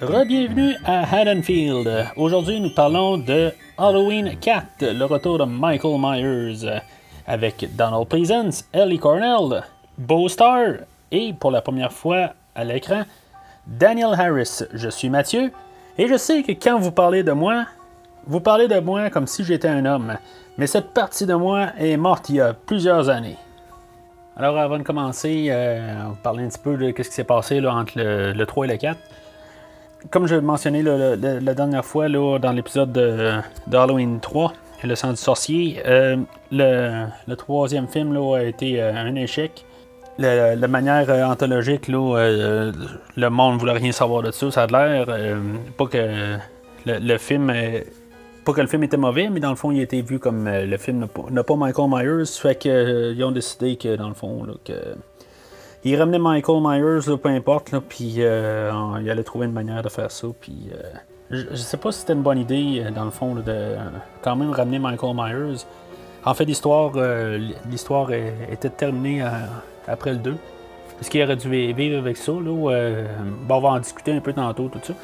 Re-bienvenue à Haddonfield. Aujourd'hui, nous parlons de Halloween 4, le retour de Michael Myers, avec Donald Pleasance, Ellie Cornell, Beau Star et pour la première fois à l'écran, Daniel Harris. Je suis Mathieu et je sais que quand vous parlez de moi, vous parlez de moi comme si j'étais un homme, mais cette partie de moi est morte il y a plusieurs années. Alors avant de commencer, euh, on va parler un petit peu de ce qui s'est passé entre le, 3 et le 4. Comme je mentionné la dernière fois là, dans l'épisode de, Halloween 3, Le sang du sorcier, euh, le, troisième film là, a été euh, un échec. de manière anthologique, là, le monde ne voulait rien savoir de ça. Ça a l'air pas que le, le film pas que le film était mauvais, mais dans le fond, il a été vu comme euh, le film n'a pas, Michael Myers. Fait qu'ils euh, ont décidé que, dans le fond, là, que. Ils ramenaient Michael Myers, peu importe, puis euh, il allait trouver une manière de faire ça. Puis, je, sais pas si c'était une bonne idée, dans le fond, de quand même ramener Michael Myers. En fait, l'histoire l'histoire était terminée après le 2. Est-ce qu'il aurait dû vivre avec ça? Là, on va en discuter un peu tantôt, tout ça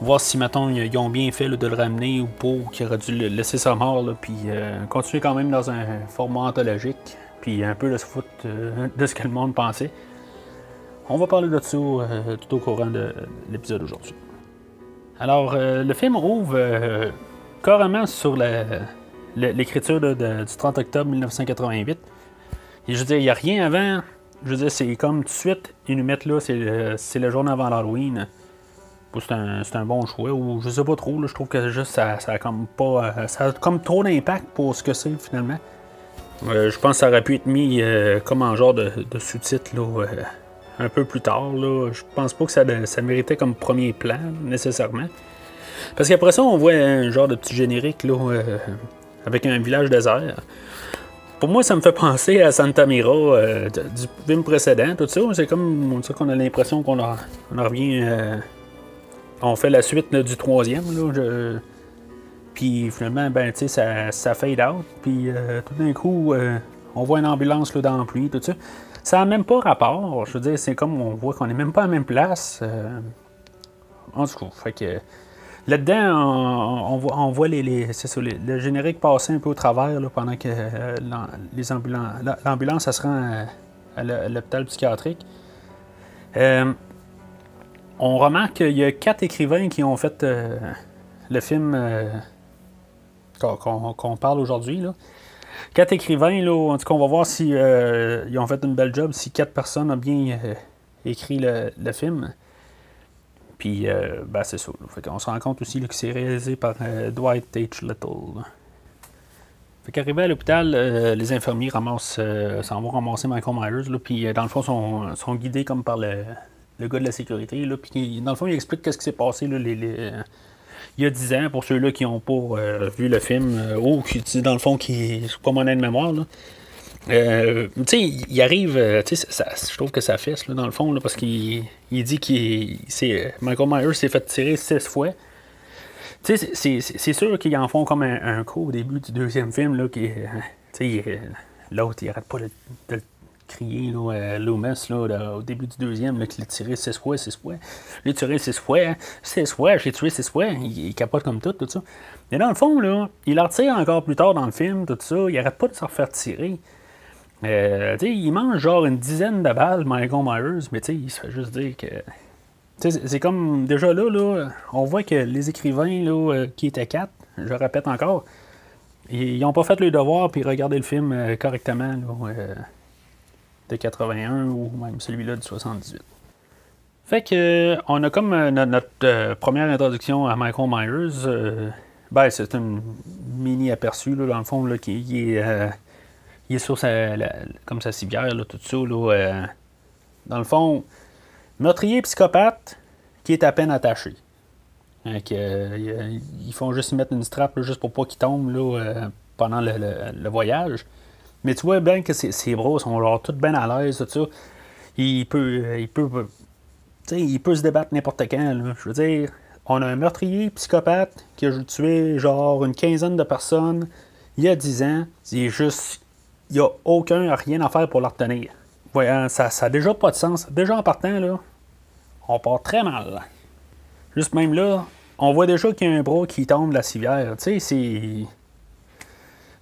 voir si, mettons, ils ont bien fait de le ramener ou pas, qu'il aurait dû le laisser sa mort, puis euh, continuer quand même dans un format anthologique, puis un peu de se foutre euh, de ce que le monde pensait. On va parler de ça euh, tout au courant de l'épisode aujourd'hui. Alors, le film ouvre carrément sur l'écriture du 30 octobre 1988. Et je veux dire, il n'y a rien avant. Je veux dire, c'est comme tout de suite, ils nous mettent là, c'est le jour avant l'Halloween c'est un, bon choix. Ou je sais pas trop, je trouve que juste ça, ça a comme pas. Euh, ça a comme trop d'impact pour ce que c'est finalement. Euh, je pense que ça aurait pu être mis euh, comme en genre de, sous-titre un peu plus tard. Là. Je pense pas que ça, ça méritait comme premier plan nécessairement. Parce qu'après ça, on voit un genre de petit générique là, avec un village désert. Pour moi, ça me fait penser à Santa Mira du film précédent, tout ça. C'est comme ça qu'on a l'impression qu'on on revient on fait la suite du troisième. Puis finalement, ben, ça, ça fade out. Puis euh, tout d'un coup, euh, on voit une ambulance là, dans la pluie, tout ça. Ça n'a même pas rapport. Je veux dire, c'est comme on voit qu'on n'est même pas à la même place. Euh, en tout cas, fait que. Là-dedans, on, voit, on voit les, le générique passer un peu au travers pendant que les l'ambulance se rend à, l'hôpital psychiatrique on remarque qu'il y a quatre écrivains qui ont fait euh, le film euh, qu'on parle aujourd'hui. Quatre écrivains, là, en tout cas, on va voir si euh, ils ont fait une belle job, si quatre personnes ont bien écrit le, film. Puis, ben, c'est ça. on se rend compte aussi que c'est réalisé par Dwight H. Little. Fait qu'arrivé à l'hôpital, les infirmiers ramassent, s'en vont ramasser Michael Myers, puis dans le fond, sont, sont guidés comme par le, gars de la sécurité. Là, puis dans le fond, il explique qu'est-ce qui s'est passé là, euh, il y a 10 ans, pour ceux-là qui n'ont pas euh, vu le film, euh, ou qui, dans le fond, qui pas mon de mémoire. Là. tu sais, il arrive, tu sais, je trouve que ça fesse, là, dans le fond, là, parce qu'il il dit qu'il Michael Myers s'est fait tirer 16 fois. Tu sais, c'est sûr qu'ils en font comme un, coup au début du deuxième film, là, qui, l'autre, il arrête pas de, de, crier là, Loomis là, au début du deuxième qu'il a tiré 6 fois, 6 fois. Il a tiré 6 fois, 6 fois, j'ai tué 6 fois. Il, capote comme tout, tout ça. Mais dans le fond, là, il en retire encore plus tard dans le film, tout ça. Il arrête pas de se refaire tirer. Euh, il mange genre une dizaine de balles, Michael Myers, mais il se fait juste dire que. C'est comme déjà là, là, on voit que les écrivains là, euh, qui étaient quatre, je répète encore, ils n'ont pas fait le devoir puis regardé le film euh, correctement. Là, euh, de 81 ou même celui-là de 78. Fait que on a comme euh, notre, euh, première introduction à Michael Myers. ben, c'est un mini aperçu là, dans le fond là, qui, est, sur sa, comme sa civière, là, tout ça. dans le fond, meurtrier psychopathe qui est à peine attaché. ils font juste mettre une strap juste pour pas qu'il tombe là, pendant le, voyage. Mais tu vois bien que ses, bras sont genre tout bien à l'aise, tout ça. Il peut, il peut, il peut se débattre n'importe quand. Je veux dire, on a un meurtrier psychopathe qui a tué genre une quinzaine de personnes il y a 10 ans. C'est juste, il n'y a aucun, rien à faire pour le retenir. Voyons, ça n'a déjà pas de sens. Déjà en partant, là, on part très mal. Juste même là, on voit déjà qu'il y a un bras qui tombe de la civière. Tu sais, c'est.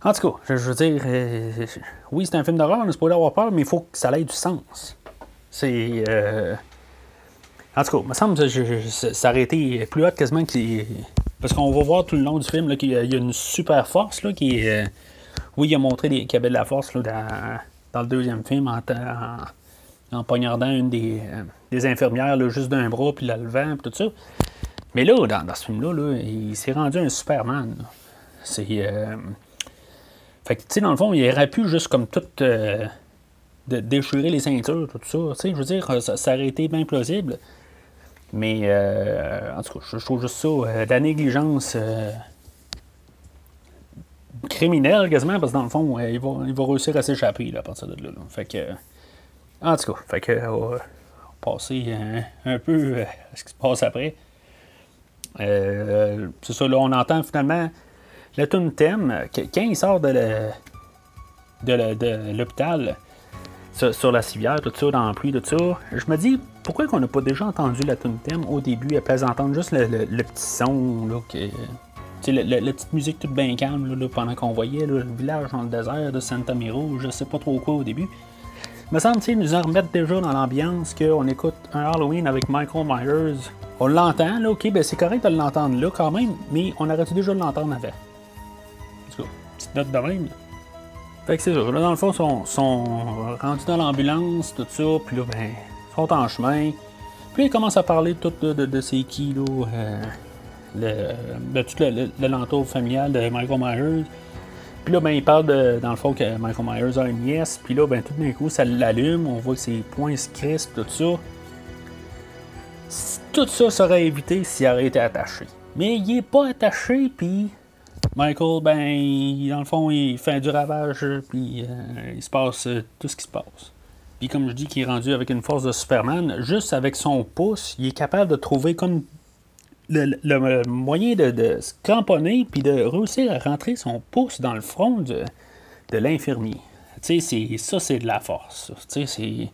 En tout cas, je, veux dire, euh, oui, c'est un film d'horreur, on ne pas avoir peur, mais il faut que ça ait du sens. C'est. Euh, en tout cas, il me semble que ça aurait été plus haut quasiment que. Parce qu'on va voir tout le long du film qu'il y a une super force là, qui est. Euh, oui, il a montré qu'il y avait de la force là, dans, le deuxième film en, poignardant une des, infirmières là, juste d'un bras, puis la levant, puis tout ça. Mais là, dans, ce film-là, il s'est rendu un Superman. C'est. Fait que, tu sais, dans le fond, il aurait pu juste comme tout euh, de déchirer les ceintures, tout ça. Tu sais, je veux dire, ça, ça, aurait été bien plausible. Mais, euh, en tout cas, je, trouve juste ça, euh, de la négligence criminelle quasiment, parce que dans le fond, il, va, il va réussir à s'échapper à partir de là, Fait que, en tout cas, fait que, on va passer un, peu à ce qui se passe après. c'est ça, là, on entend finalement le tune quand il sort de, l'hôpital, sur, la civière, tout ça, dans la pluie, tout ça, je me dis, pourquoi qu'on n'a pas déjà entendu la tune au début, après entendre juste le, petit son, là, que, la, petite musique toute bien calme là, pendant qu'on voyait le village dans le désert de Santa Miro, je sais pas trop quoi au début. Me semble qu'ils nous en remettre déjà dans l'ambiance qu'on écoute un Halloween avec Michael Myers. On l'entend, là, ok, ben c'est correct de l'entendre là quand même, mais on aurait dû déjà l'entendre avant petite note. Fait que c'est ça. Là, dans le fond, ils sont, rendus dans l'ambulance, tout ça, puis là, ben, ils sont en chemin. Puis ils commencent à parler tout de, de, de c'est qui, là, euh, le, de tout l'entour familial de Michael Myers. Puis là, ben, ils parlent de, dans le fond que Michael Myers a une nièce. Puis là, ben, tout d'un coup, ça l'allume. On voit que ses points se crispent, tout ça. Tout ça serait évité s'il aurait été attaché. Mais il est pas attaché, puis Michael, ben, dans le fond, il fait du ravage, puis euh, il se passe euh, tout ce qui se passe. Puis comme je dis qu'il est rendu avec une force de Superman, juste avec son pouce, il est capable de trouver comme le, moyen de, se cramponner, puis de réussir à rentrer son pouce dans le front de, de l'infirmier. Tu sais, ça, c'est de la force. Tu sais, c'est...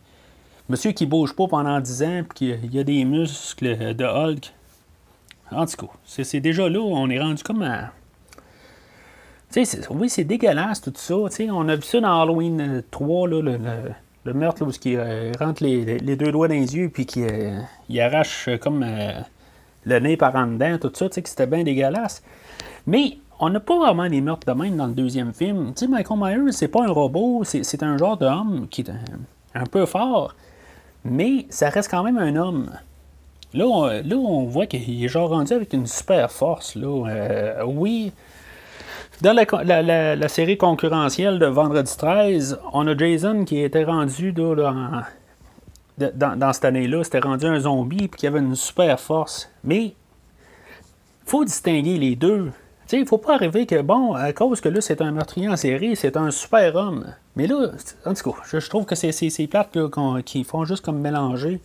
Monsieur qui bouge pas pendant 10 ans, puis qu'il y a des muscles de Hulk. En tout cas, c'est déjà là, on est rendu comme à oui, c'est dégueulasse tout ça. on a vu ça dans Halloween 3, euh, là, le, meurtre où il euh, rentre les, deux doigts dans les yeux puis qui euh, arrache comme le nez par en dedans, tout ça, que c'était bien dégueulasse. Mais on n'a pas vraiment des meurtres de même dans le deuxième film. sais, Michael Myers, c'est pas un robot, c'est un genre d'homme qui est un, peu fort, mais ça reste quand même un homme. Là, on, là, on voit qu'il est genre rendu avec une super force. Là. oui, dans la, série concurrentielle de Vendredi 13, on a Jason qui était rendu dans, cette année-là, c'était rendu un zombie puis qui avait une super force. Mais faut distinguer les deux. Il ne faut pas arriver que, bon, à cause que là, c'est un meurtrier en série, c'est un super homme. Mais là, en tout cas, je, trouve que c'est ces plates qui font juste comme mélanger.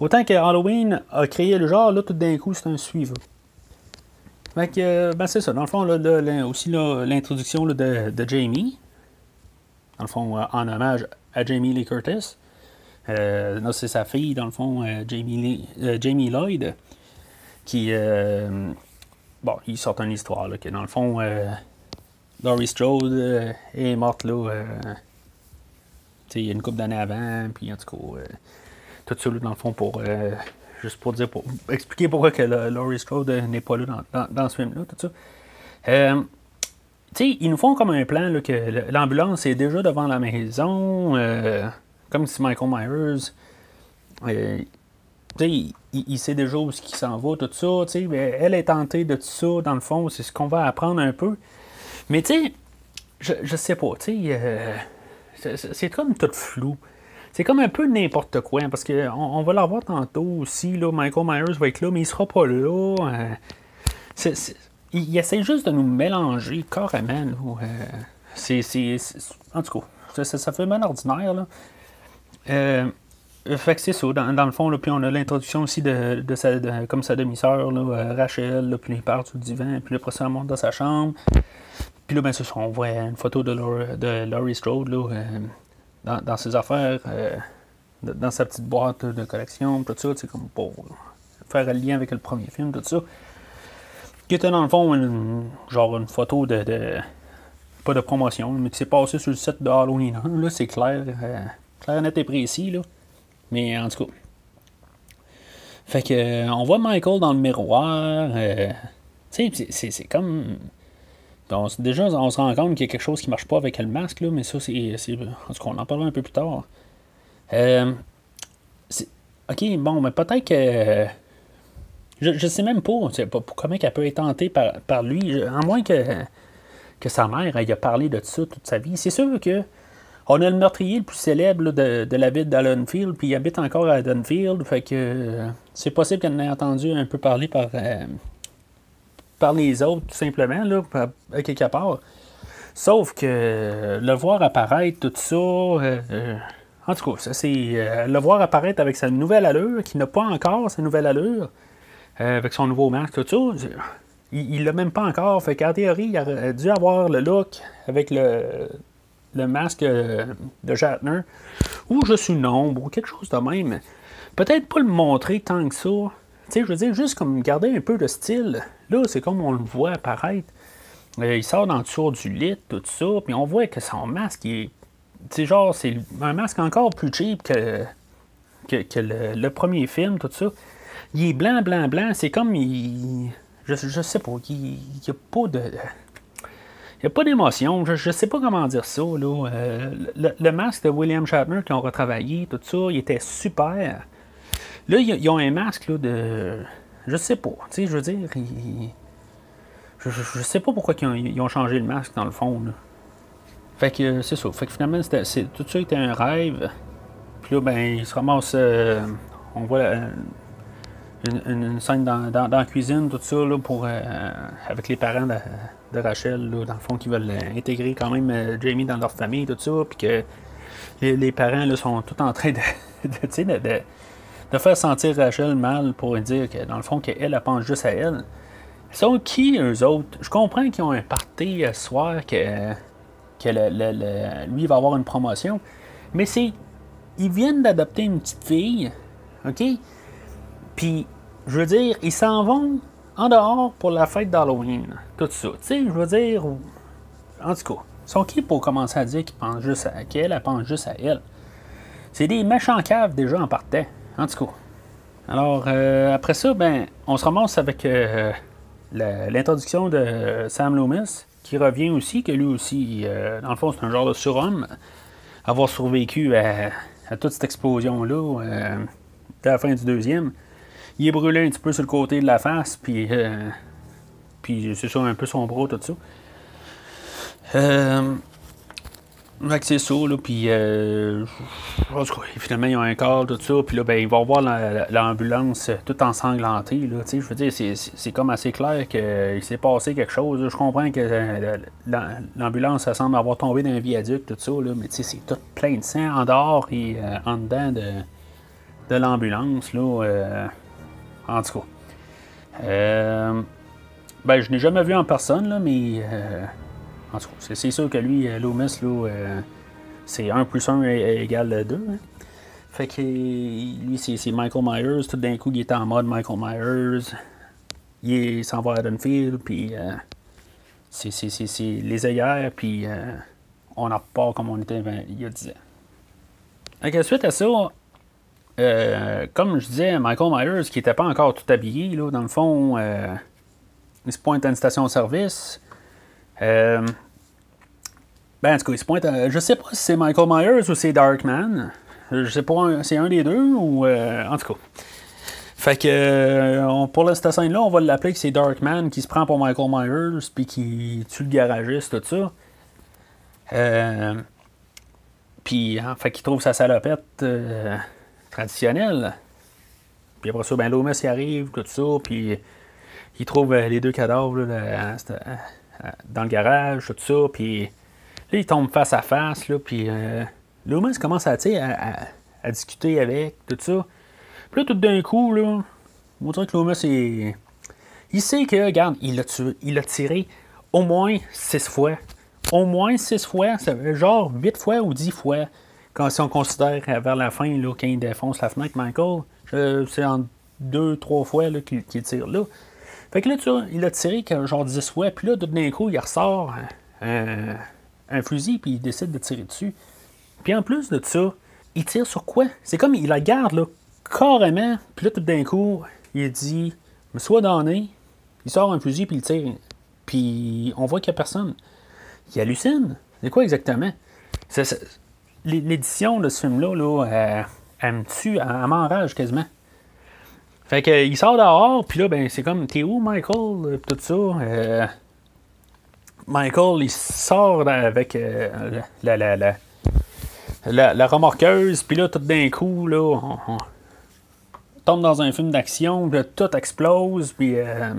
Autant que Halloween a créé le genre, là, tout d'un coup, c'est un suivant. Fait euh, ben c'est ça. Dans le fond, aussi l'introduction de, Jamie. Dans le fond, euh, en hommage à Jamie Lee Curtis. Euh, c'est sa fille, dans le fond, Jamie, Jamie Lloyd, qui. bon, il sort une histoire, que dans le fond, Laurie Strode est morte, là. il y a une couple d'années avant, puis en tout cas, tout ça, dans le fond, pour Juste pour dire, pour expliquer pourquoi que Laurie Strode n'est pas là dans, ce film-là, tout ça. Euh, ils nous font comme un plan là, que l'ambulance est déjà devant la maison, euh, comme si Michael Myers. Euh, il, il, sait déjà où il s'en va, tout ça. mais elle est tentée de tout ça, dans le fond, c'est ce qu'on va apprendre un peu. Mais tu sais, je, je sais pas, tu sais, c'est comme tout flou. C'est comme un peu n'importe quoi, parce qu'on on va l'avoir tantôt aussi, là, Michael Myers va être là, mais il sera pas là. Euh, il, essaie juste de nous mélanger carrément. Là, c'est, en tout cas, ça, fait mal ordinaire. Là. fait que c'est ça, dans, le fond, là, puis on a l'introduction aussi de, sa, comme sa demi-sœur, Rachel, là, puis il part sur le divan, puis après ça, elle monte dans sa chambre. Puis là, ben, ça, on voit une photo de, de Laurie Strode là, dans, ses affaires, euh, dans sa petite boîte de collection, tout ça, c'est comme pour faire le lien avec le premier film, tout ça. Qui était dans le fond genre une photo de, pas de promotion, mais qui s'est passé sur le set de Halloween. Là, c'est clair, euh, clair, net et précis, là. Mais en tout cas. Fait que euh, on voit Michael dans le miroir. tu sais, c'est comme déjà, on se rend compte qu'il y a quelque chose qui ne marche pas avec le masque, là, mais ça, c'est. En tout cas, on en parlera un peu plus tard. Euh, ok, bon, mais peut-être que. Je, ne sais même pas, pas comment elle peut être tentée par, lui, à moins que, que sa mère ait parlé de ça toute sa vie. C'est sûr que on a le meurtrier le plus célèbre de, la ville d'Allenfield, puis il habite encore à Dunfield, fait que c'est possible qu'elle en ait entendu un peu parler par, euh, par les autres, tout simplement, là, à quelque part. Sauf que le voir apparaître, tout ça. Euh, euh, en tout cas, c'est euh, le voir apparaître avec sa nouvelle allure, qui n'a pas encore sa nouvelle allure, avec son nouveau masque, tout ça. Il l'a même pas encore. Fait qu'en théorie, il aurait dû avoir le look avec le, le masque de Shatner, ou je suis nombre, ou quelque chose de même. Peut-être pas le montrer tant que ça. Tu sais, je veux dire, juste comme garder un peu de style. Là, c'est comme on le voit apparaître. Euh, il sort dans le dessous du lit, tout ça, puis on voit que son masque, est. Tu genre, c'est un masque encore plus cheap que, que, le, premier film, tout ça. Il est blanc, blanc, blanc. C'est comme. Il, je, je sais pas. Il n'y a pas de. Il n'y a pas d'émotion. Je ne sais pas comment dire ça. Là. Euh, le, masque de William Shatner qu'ils ont retravaillé, tout ça, il était super. Là, ils ont un masque de. Je sais pas. Tu sais, je veux dire, je, sais pas pourquoi ils ont, changé le masque dans le fond. Fait que c'est ça. Fait que finalement, c'était, tout ça était un rêve. Puis là, ben, il se ramasse. Euh, on voit euh, une, scène dans, la cuisine, tout ça, là, pour, euh, avec les parents de, Rachel, là, dans le fond, qui veulent intégrer quand même Jamie dans leur famille, tout ça. Puis que les, parents là, sont tout en train de, de de faire sentir Rachel mal pour dire que dans le fond qu'elle elle pense juste à elle. Ils sont qui eux autres? Je comprends qu'ils ont un party ce soir que, que le, lui va avoir une promotion. Mais c'est. Ils viennent d'adopter une petite fille. OK? Puis, je veux dire, ils s'en vont en dehors pour la fête d'Halloween. Tout ça. Tu sais, je veux dire. En tout cas, sont qui pour commencer à dire qu'ils pensent juste à qu'elle, elle pense juste à elle? C'est des méchants caves déjà en partant. En tout cas. Alors, euh, après ça, ben, on se ramasse avec euh, l'introduction de Sam Loomis, qui revient aussi, que lui aussi, euh, dans le fond, c'est un genre de surhomme, avoir survécu à, toute cette explosion-là, à la fin du deuxième. Il est brûlé un petit peu sur le côté de la face, puis, puis c'est ça, un peu son bras, tout ça. Que c'est ça, là, puis euh, finalement, ils ont un corps, tout ça, puis là, ben, ils vont voir l'ambulance tout ensanglantée, là, tu sais, je veux dire, c'est comme assez clair qu'il s'est passé quelque chose, je comprends que euh, l'ambulance, ça semble avoir tombé dans un viaduc, tout ça, là, mais tu sais, c'est tout plein de sang en dehors et euh, en dedans de, de l'ambulance, là, en tout cas. ben, je n'ai jamais vu en personne, là, mais en tout cas, c'est sûr que lui, euh, Loomis, euh, c'est 1 plus 1 égale 2. Hein. Fait que lui, c'est Michael Myers. Tout d'un coup, il est en mode Michael Myers. Il s'en va à Dunfield, puis euh, c'est les œillères, puis on n'a pas comme on était il y a 10 ans. Suite à ça, comme je disais, Michael Myers, qui n'était pas encore tout habillé, là, dans le fond, il se pointe à une station-service. Euh, ben, en tout cas, il se pointe Je sais pas si c'est Michael Myers ou c'est Darkman. Je sais pas, c'est un des deux ou. Euh, en tout cas. Fait que euh, pour cette scène-là, on va l'appeler que c'est Darkman qui se prend pour Michael Myers puis qui tue le garagiste, tout ça. Puis, en fait, qu'il trouve sa salopette euh, traditionnelle. Puis après ça, ben, Loomis y arrive, tout ça, puis il trouve euh, les deux cadavres là, dans le garage, tout ça, puis là, il tombe face à face, là, puis euh, Loomis commence à, à, à, discuter avec, tout ça. Puis là, tout d'un coup, là, on dirait que Loomis, est... il sait que, regarde, il il a tiré au moins six fois. Au moins six fois, genre huit fois ou dix fois, quand, si on considère vers la fin, là, quand il défonce la fenêtre, Michael, c'est en deux, trois fois qu'il tire là. Fait que là, tu vois, il a tiré genre 10 fois, puis là, d'un coup, il ressort un, fusil, puis il décide de tirer dessus. Puis en plus de ça, il tire sur quoi? C'est comme il la garde, là, carrément, puis là, tout d'un coup, il dit, me sois donné, il sort un fusil, puis il tire. Puis on voit qu'il n'y a personne. Il hallucine. C'est quoi exactement? L'édition de ce film-là, là, elle, me tue, elle m'enrage quasiment. Fait que, il sort dehors, puis là, ben, c'est comme, t'es où, Michael, tout ça? Euh, Michael, il sort avec euh, la, la, la, la, remorqueuse, puis là, tout d'un coup, là, on, tombe dans un film d'action, puis tout explose, puis. Euh,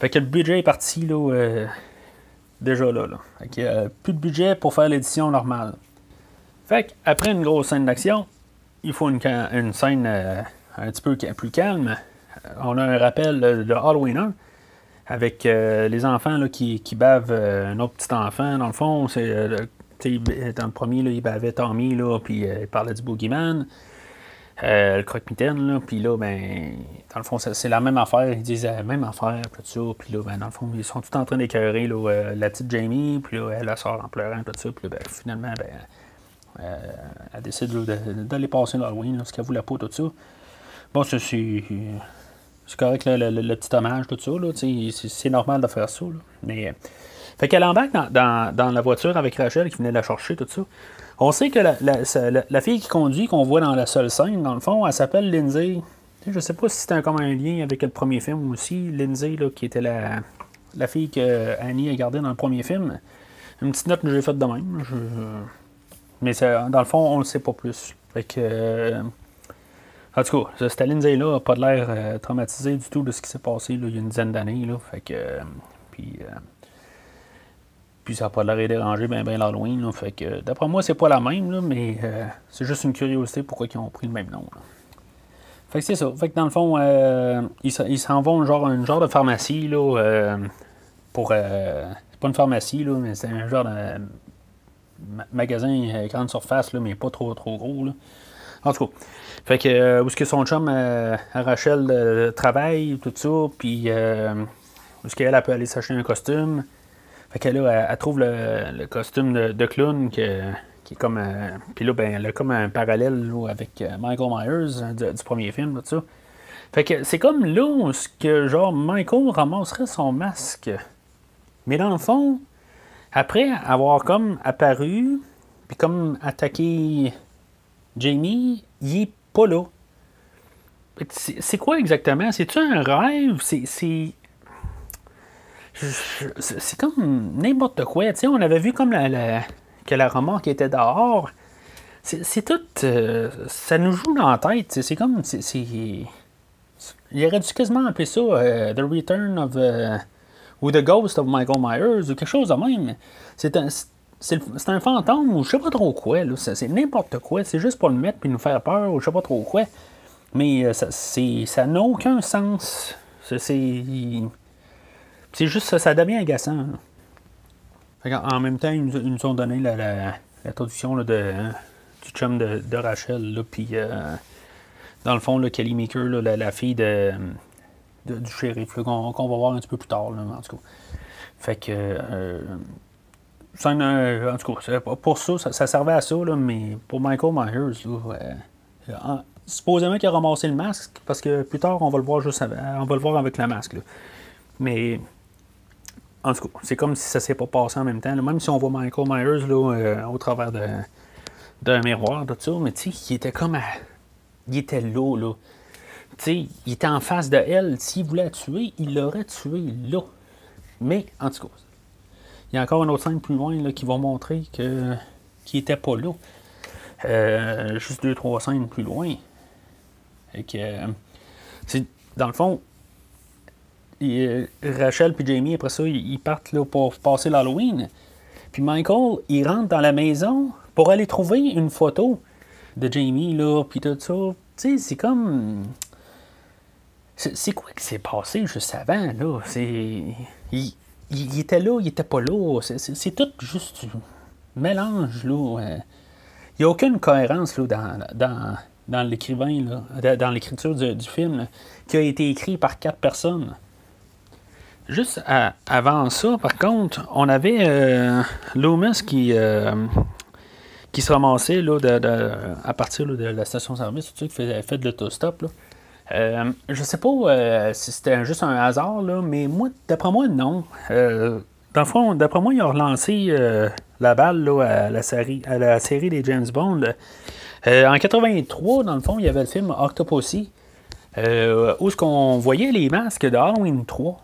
fait que le budget est parti, là, déjà là. là. Fait que, plus de budget pour faire l'édition normale. Fait que, après une grosse scène d'action, il faut une, une scène un petit peu plus calme, euh, on a un rappel de Halloween 1 avec euh, les enfants là, qui, bavent euh, un autre petit enfant. Dans le fond, c'est dans le premier, là, il bavait Tommy, là, puis il parlait du boogeyman. le croque-mitaine, puis là, ben, dans le fond, c'est la même affaire. Ils disent la même affaire, tout ça. Puis là, ben, dans le fond, ils sont tous en train d'écœurer la petite Jamie, puis là, elle, sort en pleurant, tout ça. Puis ben, finalement, ben, elle décide d'aller passer l'Halloween, ce qu'elle voulait pas, tout ça. Bon, c'est, correct, le, petit hommage, tout ça. Là, c'est, normal de faire ça. Là. Mais, fait qu'elle embarque dans, dans, la voiture avec Rachel qui venait la chercher, tout ça. On sait que la, fille qui conduit, qu'on voit dans la seule scène, dans le fond, elle s'appelle Lindsay. Je sais pas si c'était comme un lien avec le premier film aussi. Lindsay, là, qui était la, la fille que Annie a gardée dans le premier film. Une petite note que j'ai faite de même. Mais dans le fond, on le sait pas plus. Fait que. Euh, en tout cas, cette Lindsay-là n'a pas l'air euh, traumatisé du tout de ce qui s'est passé il y a une dizaine d'années. Fait que. Euh, puis, euh, ça n'a pas l'air dérangé bien ben l'Halloween. Fait que d'après moi, c'est pas la même, là, mais c'est juste une curiosité pourquoi ils ont pris le même nom. Fait que c'est ça. Fait que dans le fond, ils s'en vont genre un genre de pharmacie là, pour. c'est pas une pharmacie, là, mais c'est un genre de magasin grande surface, là, mais pas trop trop gros. Là. En tout cas. Fait que, euh, où est-ce que son chum, euh, Rachel, euh, travaille, tout ça, puis où est-ce qu'elle peut aller s'acheter un costume. Fait que là, elle, trouve le, costume de, clown qui est comme. puis là, ben, elle a comme un parallèle avec Michael Myers hein, du, premier film, tout ça. Fait que c'est comme là où ce que, genre, Michael ramasserait son masque. Mais dans le fond, après avoir comme apparu, puis comme attaqué Jamie, il est pas là. C'est quoi exactement? C'est-tu un rêve? C'est. C'est comme n'importe quoi. on avait vu comme la, que la remorque était dehors. C'est tout. Euh, ça nous joue dans la tête. C'est comme. Il aurait dû quasiment appeler ça euh, The Return of. Euh, ou The Ghost of Michael Myers ou quelque chose de même. C'est un c'est un fantôme ou je sais pas trop quoi. C'est n'importe quoi. C'est juste pour le mettre puis nous faire peur ou je sais pas trop quoi. Mais euh, ça n'a aucun sens. C'est juste ça, ça devient agaçant. En même temps, ils nous, ont donné la, traduction de, hein, du chum de, Rachel. Puis euh, dans le fond, le Kelly Maker, la, fille de, du shérif qu'on va voir un petit peu plus tard. en tout cas. Fait que. Euh, en tout cas, pour ça, ça, servait à ça, là, mais pour Michael Myers, là, supposément qu'il a ramassé le masque, parce que plus tard, on va le voir juste on va le voir avec le masque. Mais en tout cas, c'est comme si ça s'est pas passé en même temps. Même si on voit Michael Myers là, euh, au travers d'un miroir, tout ça, mais tu sais, il était comme Il était là, là. Il était en face de elle. S'il voulait la tuer, il l'aurait tué là. Mais, en tout cas, il y a encore une autre scène plus loin là, qui va montrer que qui n'était pas là. Euh, juste deux, trois scènes plus loin. Et que, dans le fond, Rachel et Jamie, après ça, ils, partent là, pour passer l'Halloween. Puis Michael, il rentre dans la maison pour aller trouver une photo de Jamie, là, puis tout ça. Tu sais, c'est comme. C'est quoi qui s'est passé juste avant, là? C'est. Il, était là, il était pas là. C'est tout juste mélange, là. Il n'y a aucune cohérence, dans, l'écrivain, dans l'écriture du, film, qui a été écrit par quatre personnes. Juste avant ça, par contre, on avait euh, Loomis qui, euh, se ramassait à partir de la station-service, qui fait, fait de l'autostop. Euh, je sais pas euh, si c'était juste un hasard, là, mais moi, d'après moi, non. Euh, dans le fond, d'après moi, ils ont relancé la balle là, à, la série, à la série des James Bond. en 83, dans le fond, il y avait le film Octopussy, où ce qu'on voyait les masques de Halloween 3.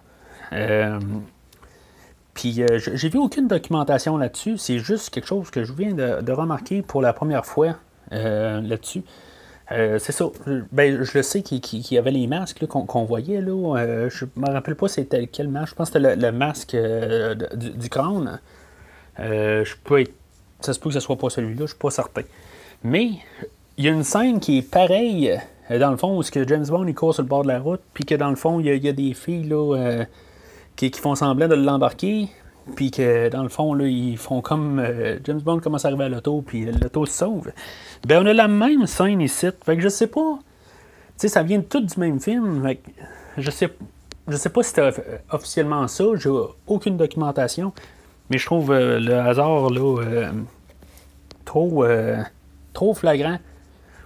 Puis j'ai vu aucune documentation là-dessus. C'est juste quelque chose que je viens de, remarquer pour la première fois là-dessus. Euh, c'est ça. Ben, je le sais qu'il y avait les masques qu'on voyait. Là. Euh, je me rappelle pas c'était quel masque. Je pense que c'était le, masque euh, du, crâne. je peux être... Ça se peut que ce soit pas celui-là, je suis pas certain. Mais il y a une scène qui est pareille, dans le fond, où que James Bond il court sur le bord de la route, puis que dans le fond, il y, a des filles là, qui, qui, font semblant de l'embarquer, puis que dans le fond, là, ils font comme euh, James Bond commence à arriver à l'auto, puis l'auto se sauve. Ben, on a la même scène ici. Fait que je sais pas. Tu sais, ça vient tout du même film. Fait je sais, je sais pas si c'était officiellement ça. J'ai aucune documentation. Mais je trouve euh, le hasard là, euh, trop, trop flagrant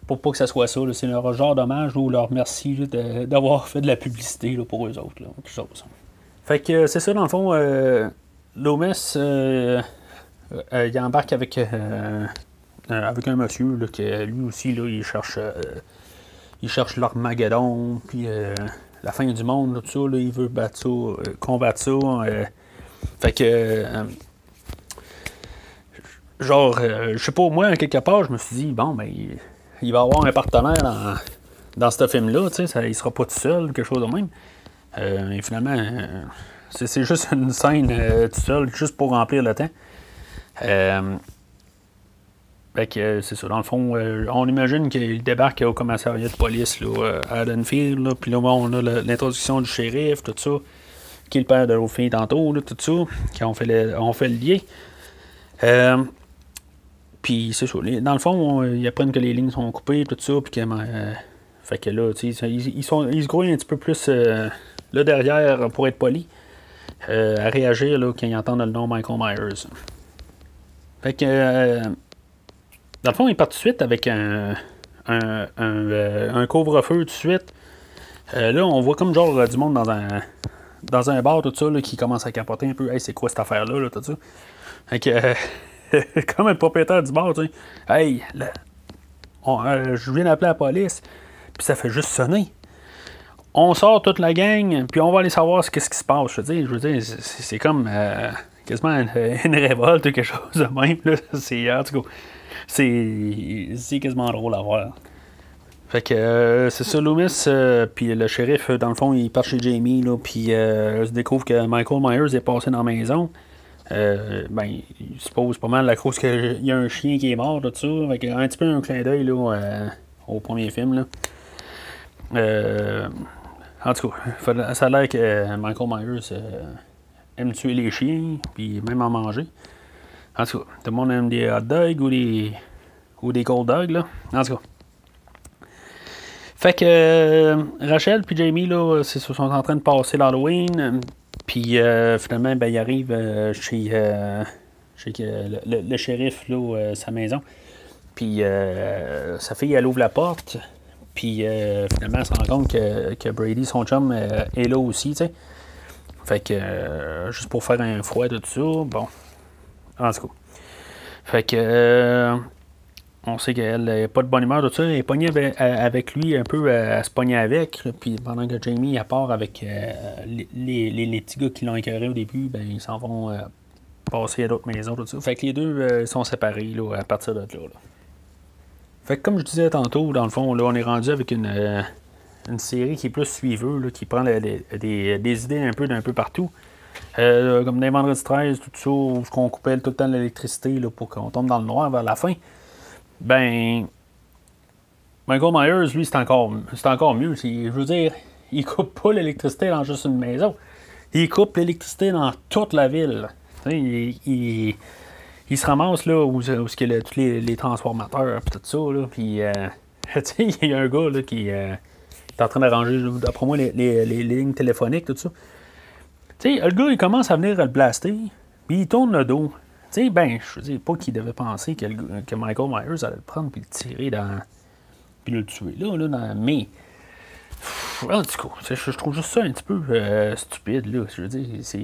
pour pas que ça soit ça. C'est leur genre d'hommage ou leur merci d'avoir fait de la publicité pour eux autres. Là, Fait que c'est ça, dans le fond. Loomis, euh, euh, il embarque avec, euh, avec un monsieur qui lui aussi il cherche il cherche l'Armageddon, puis la fin du monde, tout ça, il veut battre ça, combattre ça. fait que genre, je sais pas, moi, quelque part, je me suis dit, bon, ben, il, va avoir un partenaire dans, dans ce film-là, tu sais, il sera pas tout seul, quelque chose de même. et finalement, c'est juste une scène euh, tout seul, juste pour remplir le temps. Euh, que c'est ça. Dans le fond, euh, on imagine qu'il débarque au commissariat de police là, à Haddonfield. Puis là, on a l'introduction du shérif, tout ça. Qui est le père de fille tantôt, tout ça. Qui ont fait le, on fait le lien. puis c'est ça. Dans le fond, ils apprennent que les lignes sont coupées, tout ça. Puis que, fait que là, ils, ils, ils se grouillent un petit peu plus là derrière pour être polis. Euh, à réagir là, quand ils entendent le nom Michael Myers. Fait que, euh, dans le fond, ils partent tout de suite avec un, un, euh, couvre-feu tout de suite. là, on voit comme genre du monde dans un, dans un bar, tout ça, là, qui commence à capoter un peu. Hey, c'est quoi cette affaire-là, là, tout ça? Fait que, comme le propriétaire du bar, tu sais, hey, je viens d'appeler la police, puis ça fait juste sonner on sort toute la gang, puis on va aller savoir ce, qu'est-ce qui se passe. Je veux dire, dire c'est, comme euh, quasiment une, révolte ou quelque chose de même. C'est, en tout cas, c'est, quasiment drôle à voir. Fait que euh, c'est ça, Loomis, euh, puis le shérif, dans le fond, il part chez Jamie, là, puis se découvre que Michael Myers est passé dans la maison. ben, il se pose pas mal la cause qu'il y a un chien qui est mort, tout ça. Un petit peu un clin d'œil là, au premier film. Là. En tout cas, ça a l'air que euh, Michael Myers euh, aime tuer les chiens, puis même en manger. En tout cas, tout le monde aime des hot dogs ou des, ou cold dogs, là. En tout cas. Fait que euh, Rachel puis Jamie, là, sont en train de passer l'Halloween. Puis finalement, ben, ils arrivent chez, chez le, shérif, là, sa maison. Puis sa fille, elle ouvre la porte. Puis euh, finalement, elle se rend compte que, Brady, son chum, euh, est là aussi, tu sais. Fait que, euh, juste pour faire un froid de tout ça, bon. En tout cas. Fait que, on sait qu'elle n'est pas de bonne humeur, tout ça. Elle est pognée avec, lui un peu à, se pogner avec. Puis pendant que Jamie, à part avec les, les, petits gars qui l'ont écœuré au début, ben, ils s'en vont passer à d'autres maisons, tout ça. Fait que les deux sont séparés là, à partir de là, là. Fait que comme je disais tantôt, dans le fond, là, on est rendu avec une, euh, série qui est plus suiveux, là, qui prend des, idées un peu d'un peu partout. Euh, comme dans les vendredis 13, tout ça, où on coupait tout le temps l'électricité pour qu'on tombe dans le noir vers la fin. Ben. Michael Myers, lui, c'est encore, encore mieux. Je veux dire, il coupe pas l'électricité dans juste une maison. Il coupe l'électricité dans toute la ville. Il- il se ramasse là où, où le- tous les, transformateurs et tout ça. Là, puis, euh, tu sais, il y a un gars là, qui euh, est en train d'arranger, d'après moi, les, les- lignes téléphoniques, tout ça. Tu sais, le gars, il commence à venir le blaster, puis il tourne le dos. Tu sais, ben, je veux dire, pas qu'il devait penser que, que Michael Myers allait le prendre puis le tirer dans. puis le tuer là, là, dans. Mais. pff, En tout cas, je trouve juste ça un petit peu euh, stupide, là. Je veux dire, c'est.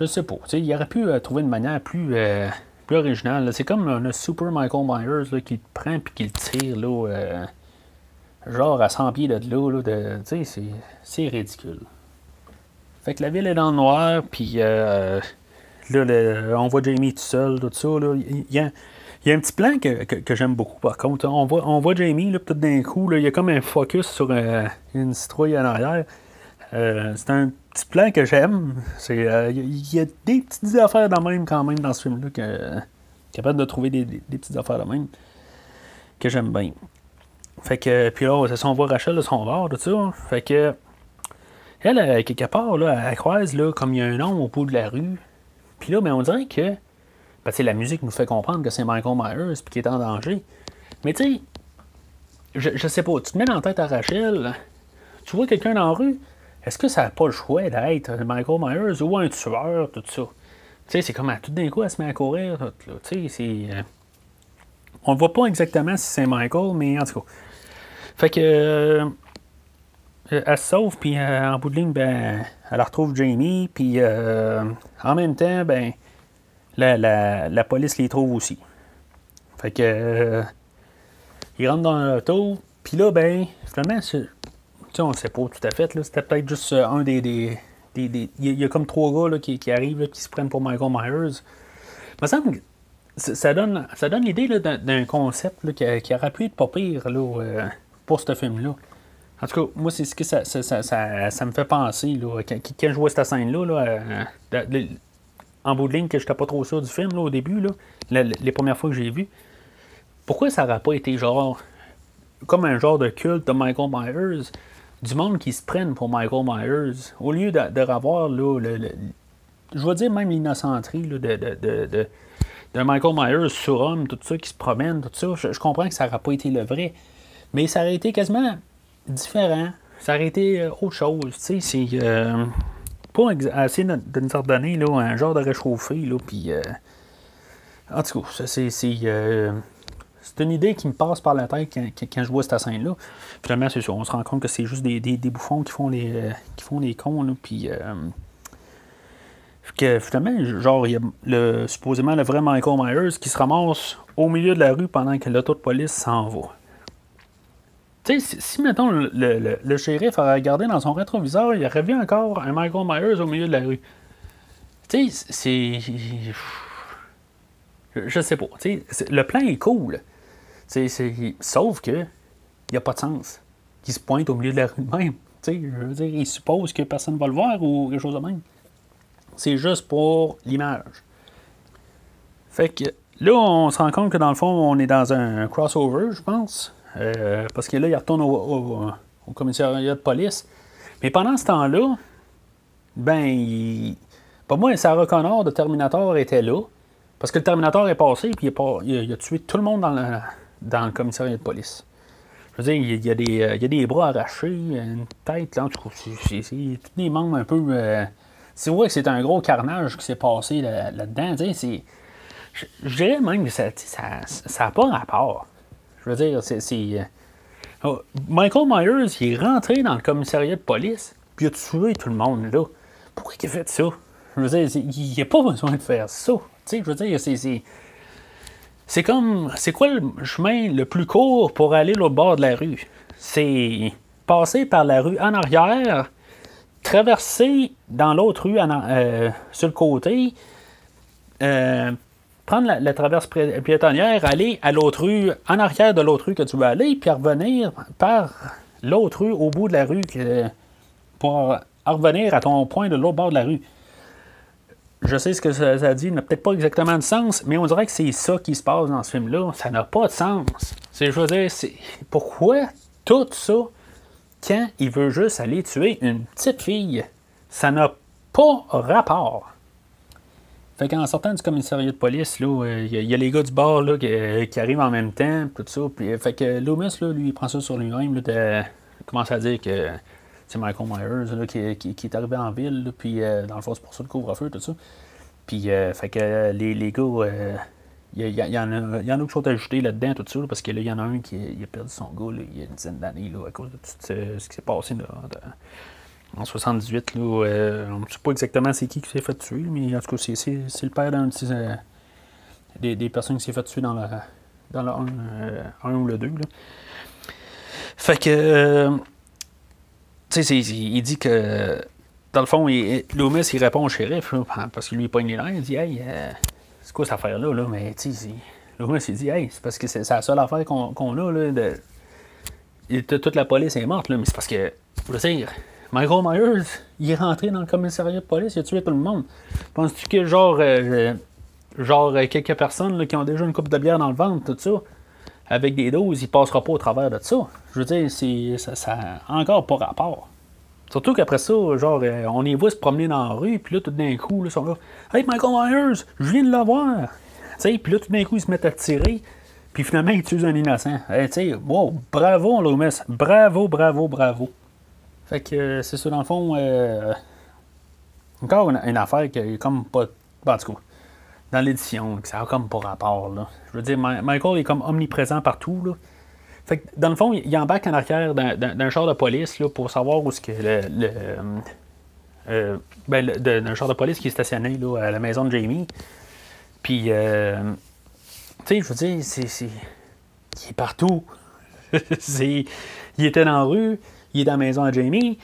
Je sais pas. Il aurait pu euh, trouver une manière plus, euh, plus originale. C'est comme un, un Super Michael Myers là, qui le prend puis qui le tire, là. euh, genre à 100 pieds de sais, c'est- ridicule. Fait que la ville est dans le noir, puis euh, là, le- on voit Jamie tout seul, tout ça. Il, y a, un petit plan que, que- j'aime beaucoup, par contre. On voit, on voit Jamie, peut-être d'un coup, il y a comme un focus sur euh, une citrouille en arrière. Euh, c'est un petit plan que j'aime. C'est, euh, Il y, a- il des petites affaires de même, quand même, dans ce film-là, capable de trouver des, petites affaires de même, que j'aime bien. Fait que, puis là, c'est ça, on voit Rachel de son bord, tout ça. Fait que, elle, euh, quelque part, là, elle croise, là, comme il y a un homme au bout de la rue. Puis là, ben, on dirait que. Ben, la musique nous fait comprendre que c'est Michael Myers qu'il est en danger. Mais tu sais, je, je sais pas, tu te mets dans la tête à Rachel, tu vois quelqu'un dans la rue, est-ce que ça n'a pas le choix d'être Michael Myers ou un tueur, tout ça? Tu sais, c'est comme à tout d'un coup, elle se met à courir, tout, euh, on ne voit pas exactement si c'est Michael, mais en tout cas. Fait que. euh, elle se sauve, puis euh, en bout de ligne, ben, elle retrouve Jamie, puis euh, en même temps, ben, la, police les trouve aussi. Fait que. euh, ils rentrent dans l'auto, puis là, ben, finalement, sais, on ne sait pas tout à fait, c'était peut-être juste euh, un des. des, des- il y a- comme trois gars là, qui, qui arrivent, là, qui se prennent pour Michael Myers. Que ça donne, ça donne l'idée d'un, concept là, qui, qui aurait pu être pas pire là, euh, pour ce film-là. En tout cas, moi, c'est ce que ça, ça, ça, ça- me fait penser. Là, quand, quand je vois cette scène-là, là, euh, en bout de ligne, que je n'étais pas trop sûr du film là, au début, là, les premières fois que j'ai vu, pourquoi ça n'aurait pas été genre comme un genre de culte de Michael Myers, du monde qui se prennent pour Michael Myers, au lieu de, revoir là, le, je vais dire même l'innocenterie de, de, de, Michael Myers sur homme, tout ça, qui se promène, tout ça. Je, comprends que ça n'aurait pas été le vrai, mais ça aurait été quasiment différent. Ça aurait été euh, autre chose. Tu sais, c'est euh, pas assez de, nous ordonner là, un genre de réchauffé, là, puis. euh, en tout cas, c'est. C'est, une idée qui me passe par la tête quand, je vois cette scène-là. Finalement, c'est ça. On se rend compte que c'est juste des, des- des bouffons qui font les, euh, qui font les cons. Là, puis, euh, que finalement, genre, il y a le, supposément le vrai Michael Myers qui se ramasse au milieu de la rue pendant que l'auto de police s'en va. Tu sais, si, si, mettons, le, le, shérif avait regardé dans son rétroviseur, il aurait vu encore un Michael Myers au milieu de la rue. Tu sais, c'est. Je, sais pas. Tu sais, le plan est cool. Sauf que il n'y a pas de sens qu'il se pointe au milieu de la rue de même. Je veux dire, il suppose que personne va le voir ou quelque chose de même. C'est juste pour l'image. Fait que là, on se rend compte que dans le fond, on est dans un crossover, je pense. Euh, parce que là, il retourne au, au- commissariat de police. Mais pendant ce temps-là, ben, il... pour moi, Sarah Connor de Terminator était là. Parce que le Terminator est passé, puis il pas- a- il a tué tout le monde dans le, dans le commissariat de police. Je veux dire, il y a des, euh, il y a des bras arrachés, une tête, là, en tout cas, c'est- tous des membres un peu. euh, c'est vrai que c'est un gros carnage qui s'est passé là- là-dedans. sais, c'est. Je dirais même que ça n'a ça, ça pas rapport. Je veux dire, c'est. euh, oh, Michael Myers, il est rentré dans le commissariat de police, puis il a tué tout le monde là. Pourquoi il a fait ça? Je veux dire, il n'y a pas besoin de faire ça. Tu sais, je veux dire, c'est. C'est- comme. C'est quoi le chemin le plus court pour aller au bord de la rue? C'est passer par la rue en arrière, traverser dans l'autre rue, sur le côté, prendre la, traverse piétonnière, aller à l'autre rue, en arrière de l'autre rue que tu veux aller, puis revenir par l'autre rue au bout de la rue pour revenir à ton point de l'autre bord de la rue. Je sais ce que ça, dit, n'a peut-être pas exactement de sens, mais on dirait que c'est ça qui se passe dans ce film-là. Ça n'a pas de sens. C'est, je veux dire, c'est pourquoi tout ça quand il veut juste aller tuer une petite fille? Ça n'a pas rapport? Fait qu'en sortant du commissariat de police, euh, il y, a les gars du bar là, qui, arrivent en même temps, tout ça. Puis, fait que là, lui, il prend ça sur lui-même, de commencer à dire que Michael Myers qui, est arrivé en ville, puis euh, dans le fond, c'est pour ça le couvre-feu, tout ça. Puis, euh, fait que euh, les, les gars, il y, en a, y en a qui sont ajoutés là-dedans, tout ça, parce que là, il y en a un qui a perdu son gars il y a une dizaine d'années à cause de tout ce, qui s'est passé en 78. Là, on ne sait pas exactement c'est qui qui s'est fait tuer, mais en tout cas, c'est, le père d'un de des, des, personnes qui s'est fait tuer dans, la, dans le 1, ou le 2. Là. Fait que tu sais, il dit que, dans le fond, il, Loomis, il répond au shérif, parce qu'il lui pogne les lèvres, il dit, hey, euh, c'est quoi cette affaire-là, là? Mais, tu sais, Loomis, il dit, hey, c'est parce que c'est la seule affaire qu'on a, là, de... toute la police est morte, là, mais c'est parce que, je veux dire, Michael Myers, il est rentré dans le commissariat de police, il a tué tout le monde. Penses-tu que, genre, euh, genre, quelques personnes là, qui ont déjà une coupe de bière dans le ventre, tout ça, avec des doses, il passera pas au travers de ça. Je veux dire, c'est, ça, n'a encore pas rapport. Surtout qu'après ça, genre, euh, on y voit se promener dans la rue, puis là, tout d'un coup, là, ils sont là. Hey, Michael Myers, je viens de le voir. Puis là, tout d'un coup, ils se mettent à tirer, puis finalement, ils tuent un innocent. Hey, sais, wow, bravo, Loomis. Bravo, bravo, bravo. Fait que euh, c'est ça, dans le fond, euh, encore une, affaire qui est comme pas. En dans l'édition, ça a comme pas rapport. Là. Je veux dire, Michael est comme omniprésent partout. Là. Fait que, dans le fond, il embarque en arrière d'un char de police là, pour savoir où ce que le. euh, ben, d'un char de police qui est stationné là, à la maison de Jamie. Puis, euh, tu sais, je veux dire, c'est. Il est partout. il était dans la rue, il est dans la maison de Jamie.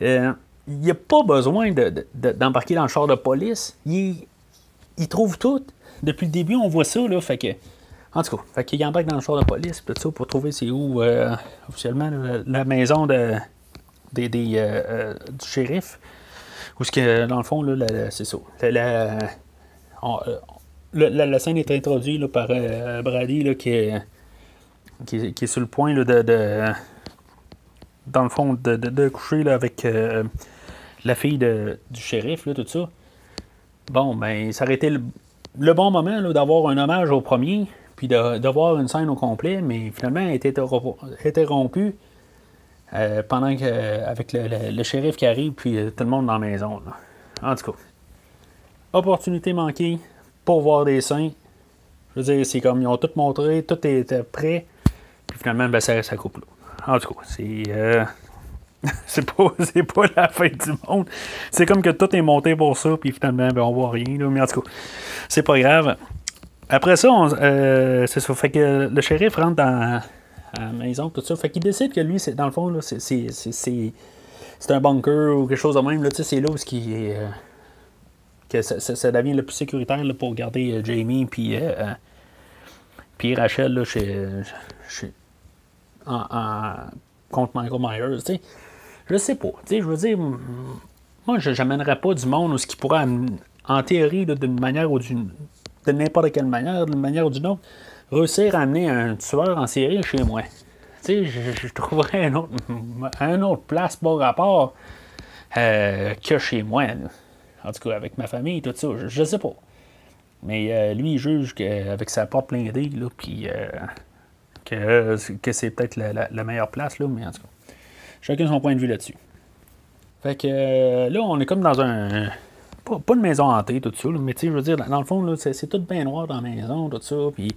Euh, il n'y a pas besoin d'embarquer dans le char de police. Il, il trouve tout. Depuis le début, on voit ça, là. Fait que. En tout cas, fait qu'il embarque dans le char de police, tout ça, pour trouver c'est où, euh, officiellement, la, maison de, des, euh, euh, du shérif. Où ce que, dans le fond, là, c'est ça. La, la, scène est introduite par Brady, là, qui, est, qui, sur le point là, de, de, Dans le fond, de, de, coucher là, avec la fille de, du shérif, là, tout ça. Bon, ben, ça aurait été le, bon moment d'avoir un hommage au premier, puis de, voir une scène au complet, mais finalement, elle été interrompue euh, pendant que, avec le, shérif qui arrive, puis euh, tout le monde dans la maison. En tout cas, opportunité manquée pour voir des seins. Je veux dire, c'est comme ils ont tout montré, tout était prêt, puis finalement, ben, ça, ça coupe là. En tout cas, c'est. C'est pas, pas la fin du monde. C'est comme que tout est monté pour ça, puis finalement, ben, on voit rien. mais en tout cas, c'est pas grave. Après ça, euh, c'est ça. Fait que le shérif rentre dans la maison, tout ça. Fait qu'il décide que lui, c'est, dans le fond, c'est, un bunker ou quelque chose de même. Là, c'est là où qui est, euh, que ça, devient le plus sécuritaire pour garder euh, Jamie puis, Rachel là, chez, en, contre Michael Myers. Je sais pas. je veux dire, moi, je n'amènerais pas du monde où ce qui pourrait, en théorie, d'une manière ou d'une. de n'importe quelle manière, d'une manière ou d'une autre, réussir à amener un tueur en série chez moi. Tu sais, je, trouverais un autre, un autre place par rapport euh, que chez moi. En tout cas, avec ma famille tout ça. Je, sais pas. Mais euh, lui, il juge qu'avec sa porte blindée, là, puis euh, que, que c'est peut-être la, la, meilleure place, là, mais en tout cas. Chacun son point de vue là-dessus. Fait que euh, là, on est comme dans un. Pas, une maison hantée, tout ça, mais tu sais, je veux dire, dans le fond, c'est, tout bien noir dans la maison, tout ça. Puis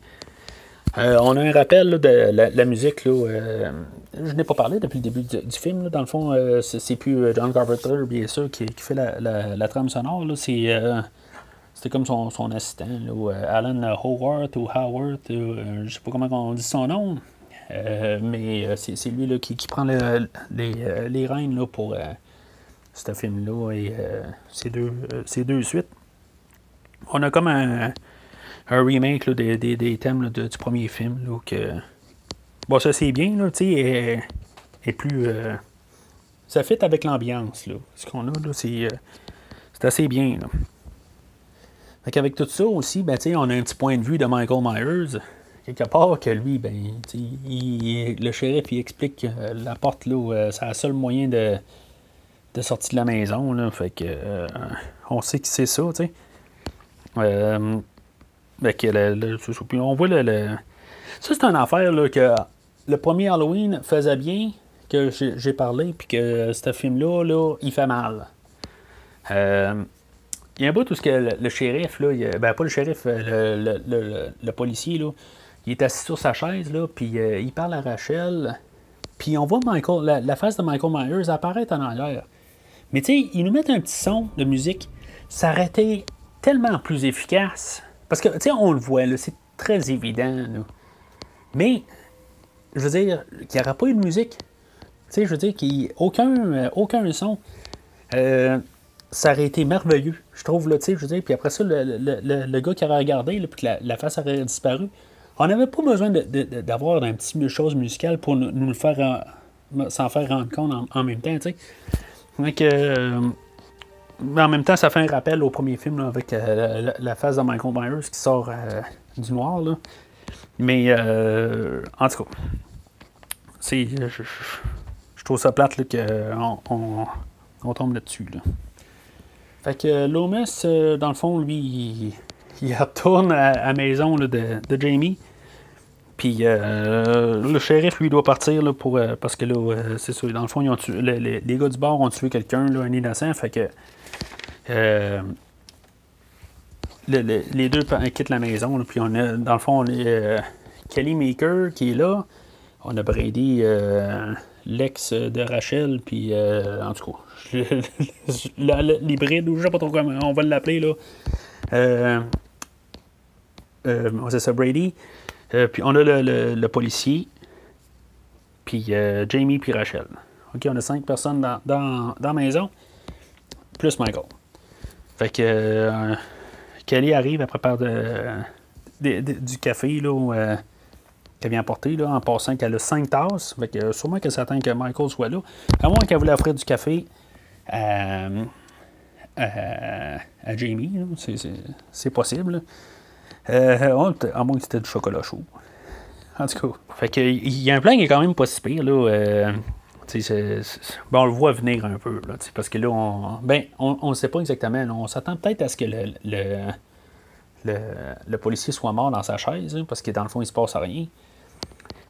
euh, on a un rappel de la, musique. Là, euh, je n'ai pas parlé depuis le début du, film. dans le fond, c'est, plus John Carpenter, bien sûr, qui, fait la, trame sonore. c'était comme son, assistant, Alan Howard ou Howard, je sais pas comment on dit son nom. Euh, mais euh, c'est lui là, qui, prend les, euh, les rênes là, pour, ce film-là et ces, deux, suites. On a comme un, remake des, thèmes du premier film. Que... Bon, ça c'est bien, tu sais, et, plus. ça fit avec l'ambiance. Ce qu'on a, c'est, assez bien, là. Fait avec tout ça aussi, ben, on a un petit point de vue de Michael Myers. Quelque part que lui, ben, le shérif il explique que la porte, là, euh, c'est le seul moyen de, de sortir de la maison. Là, fait que euh, on sait que c'est ça, tu sais. Euh, on voit le, Ça, c'est une affaire là, que le premier Halloween faisait bien, que j'ai parlé, puis que ce film-là, là, il fait mal. Euh, il y a un bout où que le, shérif, là, ben pas le shérif, euh, le, policier, là, il est assis sur sa chaise, là, puis euh, il parle à Rachel, puis on voit Michael, la, face de Michael Myers apparaître en arrière. Mais tu sais, ils nous mettent un petit son de musique, ça aurait été tellement plus efficace. Parce que, tu sais, on le voit, c'est très évident, là. Mais, je veux dire, qu'il n'y aura pas eu de musique. Tu sais, je veux dire, qu'il euh, aucun son. Euh, ça aurait été merveilleux, je trouve, là, tu sais, je veux dire. Puis après ça, le, gars qui aurait regardé, puis que la, face aurait disparu, on n'avait pas besoin d'avoir un petit chose musicale pour nous, le faire, s'en faire rendre compte en, même temps, tu sais. Euh, en même temps, ça fait un rappel au premier film avec euh, la, face de Michael Myers qui sort euh, du noir, là. Mais, en tout cas, je, trouve ça plate qu'on on, tombe là-dessus, là. Fait que euh, dans le fond, lui, il, retourne à la maison de, Jamie. Puis euh, le shérif, lui, doit partir là, pour, euh, parce que là, c'est ça, dans le fond, ils ont tué, les, gars du bar ont tué quelqu'un, un innocent. Fait que les deux quittent la maison. puis on a, dans le fond, on a Kelly Maker qui est là. On a Brady, l'ex de Rachel, puis en tout cas, l'hybride, ou je sais pas trop comment on va l'appeler, là. Euh, euh, Brady. Euh, puis on a le, policier, puis Jamie, puis Rachel. OK, on a cinq personnes dans, dans, la maison, plus Michael. Fait que Kelly arrive, elle prépare du café, là, qu'elle vient apporter, là, en passant qu'elle a cinq tasses. Fait que sûrement qu'elle s'attend que Michael soit là. À moins qu'elle voulait offrir du café, à, Jamie. C'est possible. Euh, à moins que c'était du chocolat chaud. En tout cas, fait que, il y a un plan qui est quand même pas si pire. Là, euh, on le voit venir un peu. Là, parce que là, on ben, on ne sait pas exactement. on s'attend peut-être à ce que le, le, le, policier soit mort dans sa chaise, parce que dans le fond, il se passe rien.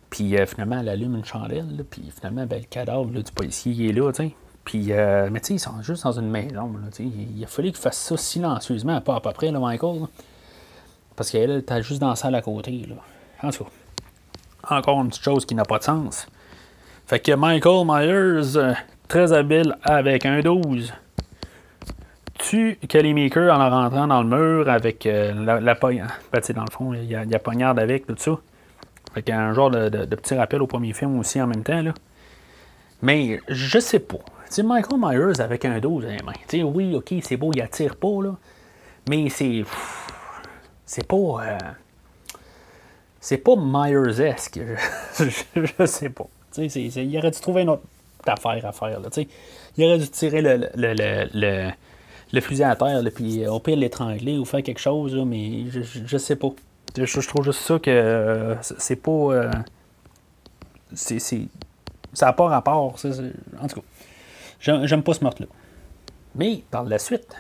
Puis euh, finalement, elle allume une chandelle, puis finalement, ben, le cadavre du policier il est là. puis, euh, mais tu sais, ils sont juste dans une maison. Là, il a fallu qu'ils fassent ça silencieusement, pas à peu près, là, Michael. Parce qu'elle était juste dans la à côté. Là. En tout cas, encore une petite chose qui n'a pas de sens. Fait que Michael Myers, euh, très habile avec un 12, tue Kelly Maker en rentrant dans le mur avec euh, la, la poignarde. Ben, dans le fond, il y, a, il y a poignarde avec, tout ça. Fait qu'il y a un genre de, petit rappel au premier film aussi en même temps. Là. Mais je sais pas. C'est Michael Myers avec un 12 à la main. oui, ok, c'est beau, il attire pas, là. Mais c'est. C'est pas. Euh, c'est pas Myers-esque. je, sais pas. il aurait dû trouver une autre affaire à faire. Là, il aurait dû tirer le, le, le, le fusil à terre, puis au pire l'étrangler ou faire quelque chose, là, mais je, je, sais pas. Je, trouve juste ça que euh, c'est pas. Euh, c'est, ça n'a pas rapport. en tout cas. J'aime pas ce meurtre-là. Mais par la suite,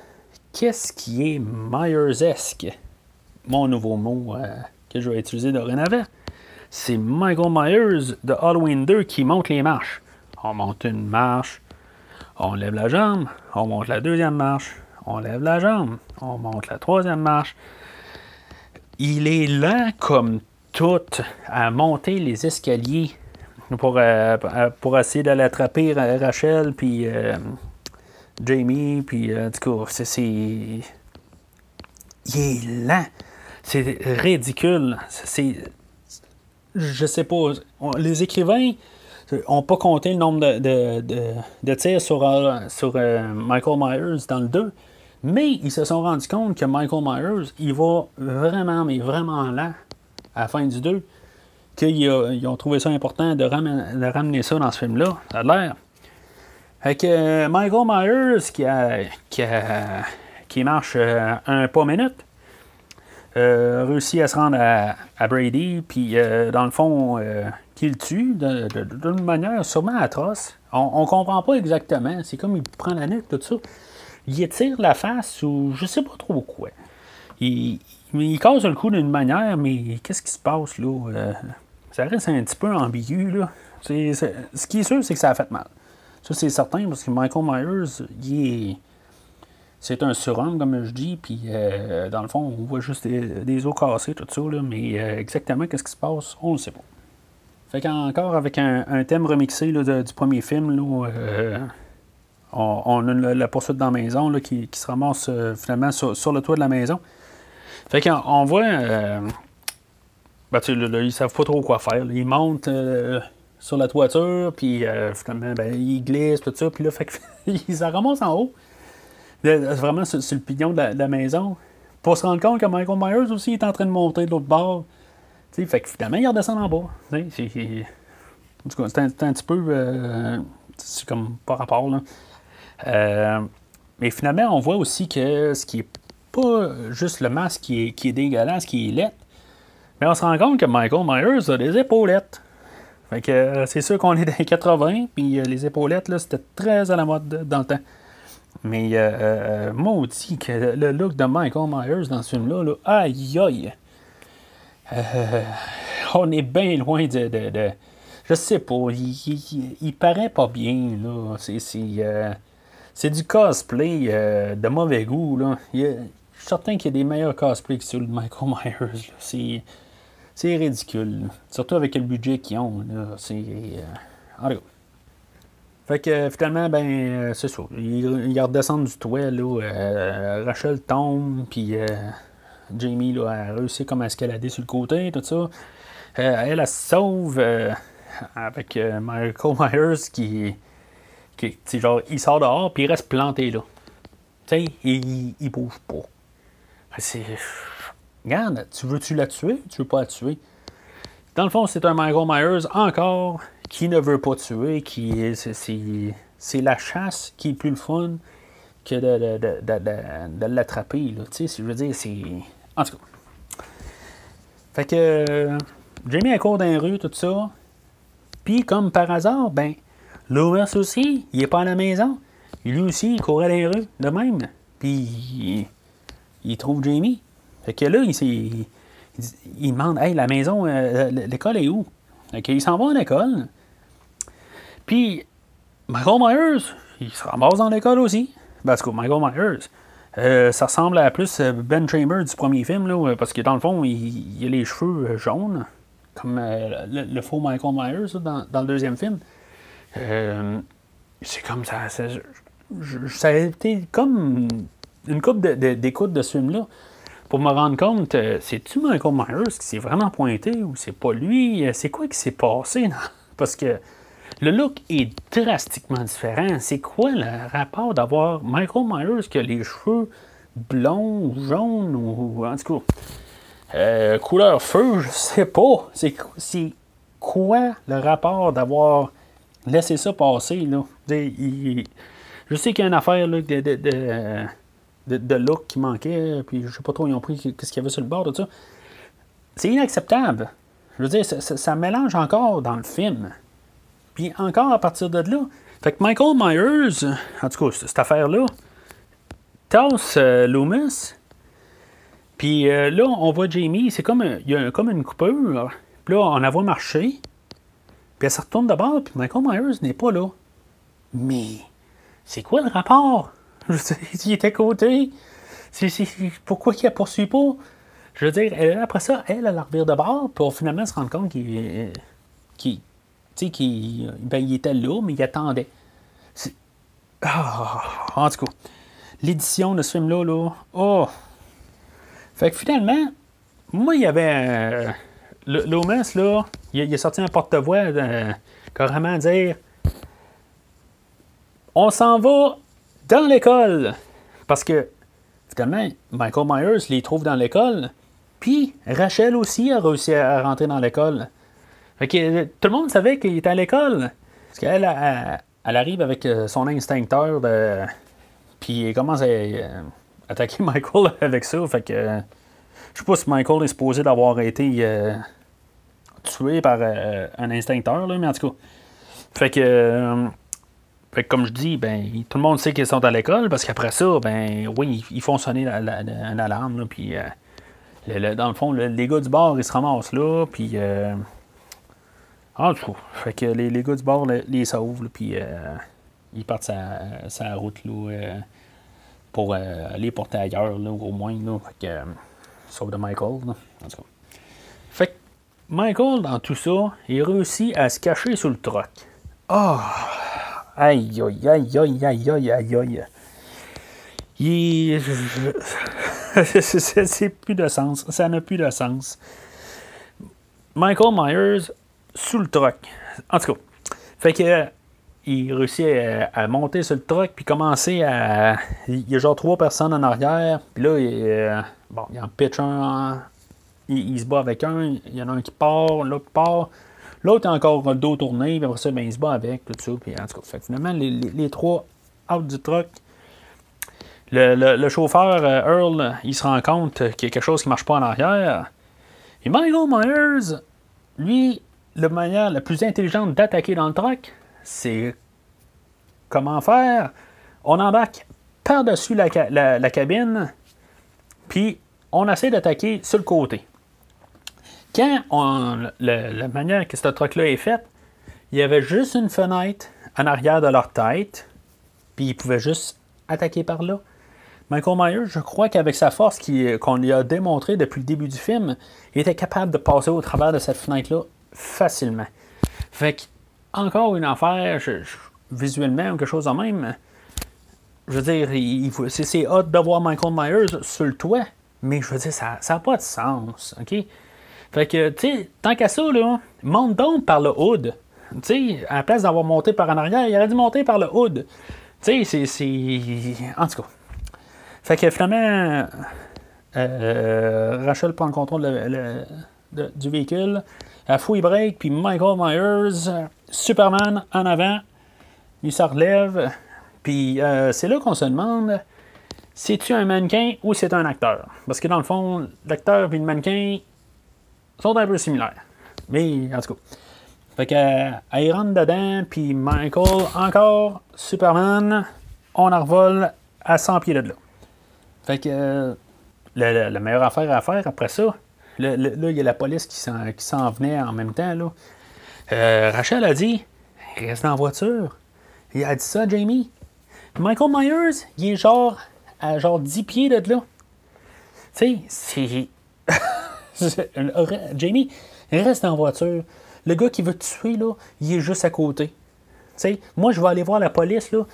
qu'est-ce qui est Myers-esque? Mon nouveau mot euh, que je vais utiliser dorénavant. C'est Michael Myers de Halloween 2 qui monte les marches. On monte une marche, on lève la jambe, on monte la deuxième marche, on lève la jambe, on monte la troisième marche. Il est lent comme tout à monter les escaliers pour, euh, pour essayer de l'attraper, Rachel, puis euh, Jamie, puis euh, du coup, c'est. Il est lent. C'est ridicule. C'est. Je sais pas. les écrivains, On pas compté le nombre de, de, tirs sur, euh, sur euh, Michael Myers dans le 2. Mais ils se sont rendus compte que Michael Myers, il va vraiment, mais vraiment là, à la fin du 2, qu'ils ont trouvé ça important de, ramener ça dans ce film-là. Ça a l'air. Fait que euh, Michael Myers, qui, a, qui, marche un pas minute, euh, réussit à se rendre à, Brady, puis dans le fond, qu'il tue d'une manière sûrement atroce. On, ne comprend pas exactement. C'est comme il prend la nuque, tout ça. Il étire la face ou je sais pas trop quoi. Il, il casse le cou d'une manière, mais qu'est-ce qui se passe là? Euh, ça reste un petit peu ambigu. Là. ce qui est sûr, c'est que ça a fait mal. Ça, c'est certain, parce que Michael Myers, il est. C'est un surhomme, comme je dis, puis euh, dans le fond, on voit juste des, os cassés, tout ça, là, mais euh, exactement qu'est-ce qui se passe, on ne sait pas. Fait qu'encore avec un, thème remixé du premier film, euh, on, a la, poursuite dans la maison qui, se ramasse finalement sur, le toit de la maison. Fait qu'on voit. Euh, ben, ils savent pas trop quoi faire. Ils montent sur la toiture, puis finalement, ben, ils glissent, tout ça, puis là, fait ils se ramassent en haut. Vraiment sur, le pignon de la, maison. Pour se rendre compte que Michael Myers aussi est en train de monter de l'autre bord fait que finalement, il redescend en bas. C'est, en tout cas, c'est un, petit peu. Euh, c'est comme pas rapport, là. Euh, mais finalement, on voit aussi que ce qui est pas juste le masque qui est, dégueulasse, qui est lettre, mais on se rend compte que Michael Myers a des épaulettes. Fait que euh, c'est sûr qu'on est dans les 80, puis les épaulettes, là, c'était très à la mode dans le temps. Mais euh, maudit que le look de Michael Myers dans ce film-là, là, aïe aïe! Euh, on est bien loin de, Je sais pas, il, paraît pas bien, là. C'est, euh, du cosplay euh, de mauvais goût, là. je suis certain qu'il y a des meilleurs cosplays que celui de Michael Myers, C'est, ridicule. Surtout avec le budget qu'ils ont, là. C'est... Fait que finalement, ben, c'est ça. Il, il redescend du toit, là. Rachel tombe, puis Jamie là, a réussi comme à escalader sur le côté, tout ça. Euh, elle, elle, se sauve euh, avec euh, Michael Myers qui, qui genre, il sort dehors puis il reste planté là. Tu sais, il, il bouge pas. C'est. Regarde, tu veux-tu la tuer? Tu veux pas la tuer? Dans le fond, c'est un Michael Myers encore qui ne veut pas tuer, qui c'est la chasse qui est plus le fun que de, l'attraper. Je veux dire, c'est. En tout cas. Fait que euh, Jamie a court dans les rues, tout ça. Puis, comme par hasard, ben, aussi, il est pas à la maison. Lui aussi, il courait dans les rues, de même. Puis, il, trouve Jamie. Fait que là, il, il, il demande Hey, la maison, euh, l'école est où Fait qu'il s'en va à l'école. Puis, Michael Myers, il se ramasse dans l'école aussi. Parce que Michael Myers, euh, ça ressemble à plus euh, Ben Chambers du premier film, là, parce que dans le fond, il, a les cheveux euh, jaunes, comme le, faux Michael Myers dans, le deuxième film. c'est comme ça. ça, a été comme une coupe d'écoute de, ce film-là pour me rendre compte, c'est-tu Michael Myers qui s'est vraiment pointé ou c'est pas lui? C'est quoi qui s'est passé? Parce que le look est drastiquement différent. C'est quoi le rapport d'avoir Michael Myers qui a les cheveux blonds ou jaunes ou en tout cas euh, couleur feu, je sais pas. C'est quoi le rapport d'avoir laissé ça passer là? je sais qu'il y a une affaire de, look qui manquait, puis je sais pas trop, ils ont pris qu'est-ce qu'il y avait sur le bord, de ça. C'est inacceptable. Je veux dire, ça mélange encore dans le film. Puis encore à partir de là, fait que Michael Myers, en tout cas, cette affaire-là, tasse euh, Loomis. Puis euh, là, on voit Jamie, c'est comme, il y a comme une coupure. Puis là, on la voit marcher. Puis elle se retourne d'abord, puis Michael Myers n'est pas là. Mais c'est quoi le rapport? Je veux dire, il était à côté. Pourquoi il ne poursuit pas? Je veux dire, après ça, elle, elle la revire de bord pour finalement se rendre compte qu'il, qu'il, tu sais, qui, ben, il était là, mais il attendait. Ah, en tout cas, l'édition de ce film-là, là, oh! Fait que finalement, moi, il y avait. Euh, Lomas, là, il, est sorti un porte-voix carrément dire On s'en va dans l'école. Parce que, finalement, Michael Myers les trouve dans l'école. Puis, Rachel aussi a réussi à rentrer dans l'école. Fait que tout le monde savait qu'il était à l'école. Parce qu'elle, elle, arrive avec euh, son instincteur de. Puis, elle commence à euh, attaquer Michael avec ça. Fait que. Je sais pas si Michael est supposé d'avoir été euh, tué par un instincteur, là, mais en tout cas. Fait que. Fait que comme je dis, ben, tout le monde sait qu'ils sont à l'école parce qu'après ça, ben oui, ils font sonner une alarme. puis dans le fond, les gars du bar, ils se ramassent là. Puis euh, en tout cas, fait que les, les, gars du bar les, sauvent. puis euh, ils partent sa, sa route là, euh, pour aller porter ailleurs, au moins. Là, fait que, sauf de Michael. En tout cas. Fait que Michael, dans tout ça, il réussit à se cacher sous le truck. Ah! Aïe, aïe, aïe, aïe, aïe, aïe, aïe, aïe. C'est plus de sens. Ça n'a plus de sens. Michael Myers sous le truck. En tout cas, fait que il réussit à, monter sur le truck puis commencer à. Il y a genre trois personnes en arrière. Puis là, il, euh, bon, il un pitch un. Il, se bat avec un. Il y en a un qui part, l'autre part. L'autre a encore le dos tourné, puis après ça, ben, il se bat avec, tout ça. Puis en tout cas, finalement, les, trois out du truck. Le, chauffeur euh, Earl, il se rend compte qu'il y a quelque chose qui ne marche pas en arrière. Et Michael Myers, lui, la manière la plus intelligente d'attaquer dans le truck, c'est comment faire. On embarque par-dessus la, cabine, puis on essaie d'attaquer sur le côté. Quand on, la manière que ce truc-là est fait, il y avait juste une fenêtre en arrière de leur tête, puis ils pouvaient juste attaquer par là. Michael Myers, je crois qu'avec sa force qu'on lui a démontré depuis le début du film, il était capable de passer au travers de cette fenêtre-là facilement. Fait que, encore une affaire, visuellement quelque chose en même, je veux dire, c'est hot de voir Michael Myers sur le toit, mais je veux dire, ça n'a pas de sens, OK? Fait que, tu sais, tant qu'à ça, là, monte donc par le hood. Tu sais, à la place d'avoir monté par en arrière, il aurait dû monter par le hood. Tu sais, c'est. En tout cas. Fait que finalement, euh, Rachel prend le contrôle du véhicule. Elle fouille break, puis Michael Myers, Superman en avant, il se relève. Puis euh, c'est là qu'on se demande c'est-tu un mannequin ou c'est un acteur? Parce que dans le fond, l'acteur et le mannequin sont un peu similaires. Mais en tout cas. Fait qu'elle rentre dedans, puis Michael, encore, Superman, on envole à 100 pieds de là. Fait que euh, la, meilleure affaire à faire après ça, là, il y a la police qui s'en venait en même temps. Là. Euh, Rachel a dit Reste la voiture. Il a dit ça, Jamie. Michael Myers, il est genre à genre 10 pieds de là. Tu sais, c'est. Jamie, reste en voiture. Le gars qui veut te tuer, là, il est juste à côté. moi, je vais aller voir la police, là,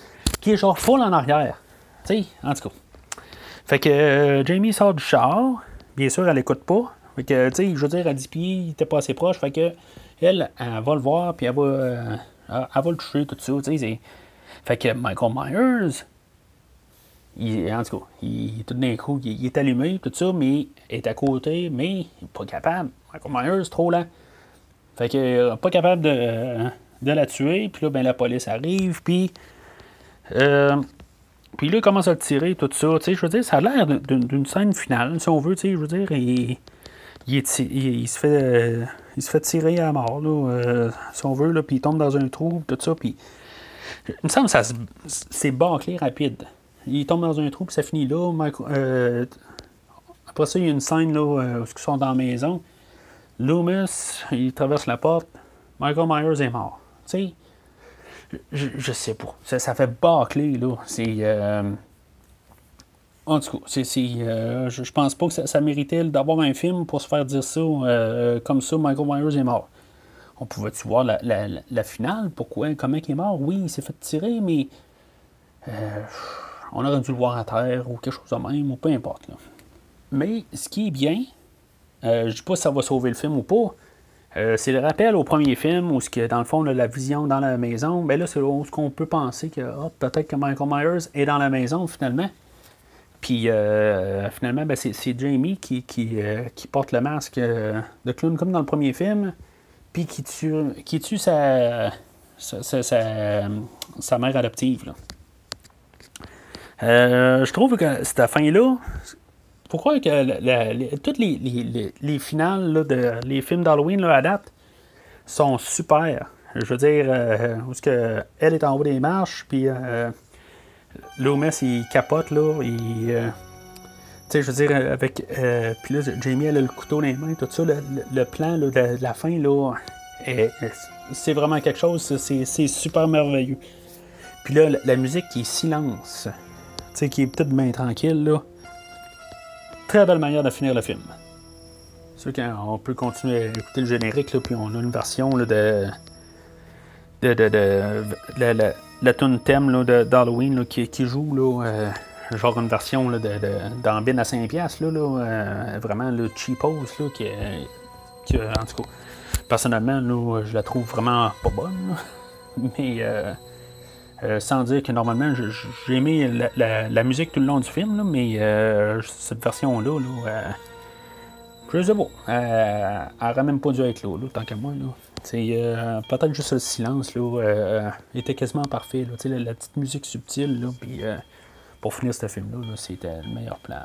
qui est genre full en arrière. en tout cas. Fait que euh, Jamie sort du char. Bien sûr, elle écoute pas. Fait que, tu sais, je veux dire, à 10 pieds, il était pas assez proche. Fait que, elle, elle va le voir, puis elle va, euh, elle va le toucher, tout ça, tu sais. Fait que Michael Myers, il, en tout cas, il, tout d'un coup, il, est allumé, tout ça, mais il est à côté, mais il n'est pas capable. Michael Myers, trop lent. Fait que, euh, pas capable de, de la tuer, puis là, ben, la police arrive, puis. Euh, puis là, il commence à le tirer, tout ça. Tu sais, je veux dire, ça a l'air d'une scène finale, si on veut, tu sais, je veux dire, il, il, se fait, il se fait tirer à mort, là, euh, si on veut, puis il tombe dans un trou, tout ça, puis. Il me semble que c'est bâclé rapide il tombe dans un trou, puis ça finit là. Euh, après ça, il y a une scène là, euh, où ils sont dans la maison. Loomis, il traverse la porte. Michael Myers est mort. Tu sais, je, je, sais pas. Ça, ça fait bâcler, là. C'est. Euh, en tout cas, c'est, je, je, pense pas que ça, méritait d'avoir un film pour se faire dire ça comme ça, Michael Myers est mort. On pouvait-tu voir la, finale? Pourquoi? Comment il est mort? Oui, il s'est fait tirer, mais on aurait dû le voir à terre ou quelque chose de même, ou peu importe. Mais ce qui est bien, euh, je ne dis pas si ça va sauver le film ou pas, Euh, c'est le rappel au premier film où, ce que, dans le fond, la vision dans la maison. Ben là, c'est ce qu'on peut penser que peut-être que Michael Myers est dans la maison finalement. Puis euh, finalement, ben, c'est, Jamie qui, qui, qui, porte le masque de clown comme dans le premier film. Puis qui tue, qui tue sa, sa, sa, mère adoptive. je trouve que cette fin-là, pourquoi que toutes les, les, finales de les films d'Halloween à date sont super. Je veux dire, euh, parce que elle est en haut des marches, euh, Loomis il capote là, il, euh, tu sais, je veux dire, avec puis là Jamie elle a le couteau dans les mains, tout ça, le, plan de, la fin là, c'est vraiment quelque chose, c'est super merveilleux. Puis là, la, musique qui est silence, tu sais, qui est peut-être bien tranquille là très belle manière de finir le film. C'est qu'on peut continuer à écouter le générique, là, puis on a une version là, de, de, de, de, la, la tune thème d'Halloween qui, qui, joue, là, euh, genre une version là, de, à 5 piastres, là, là euh, vraiment le cheapos, là, qui, qui, en tout cas, personnellement, je la trouve vraiment pas bonne, mais euh, euh, sans dire que normalement, j'ai aimé la, musique tout le long du film, mais euh, cette version-là, là, euh, je sais pas, elle n'aurait même pas dû être là, tant qu'à moi. Peut-être juste le silence là, était quasiment parfait. Là, la, petite musique subtile, là, puis, pour finir ce film-là, c'était le meilleur plan.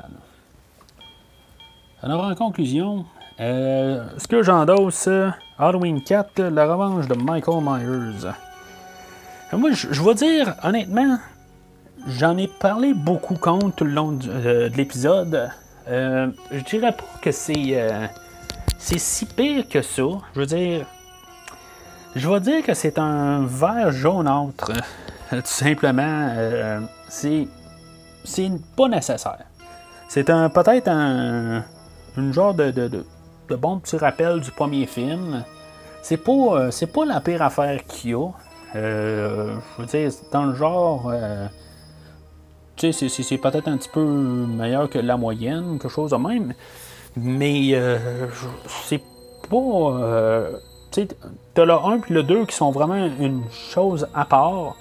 Alors, en conclusion, ce que j'endosse, Halloween 4, la revanche de Michael Myers. Moi, je, vais dire, honnêtement, j'en ai parlé beaucoup contre tout le long euh, de l'épisode. Euh, je dirais pas que c'est euh, c'est si pire que ça. Je veux dire, je vais dire que c'est un vert jaunâtre, tout simplement. c'est pas nécessaire. C'est un peut-être un une genre de, de, de, bon petit rappel du premier film. C'est pas c'est pas la pire affaire qu'il y a. Euh, je veux dire, dans le genre, euh, tu sais, c'est peut-être un petit peu meilleur que la moyenne, quelque chose de même. Mais euh, c'est pas. tu sais, t'as le 1 puis le 2 qui sont vraiment une chose à part.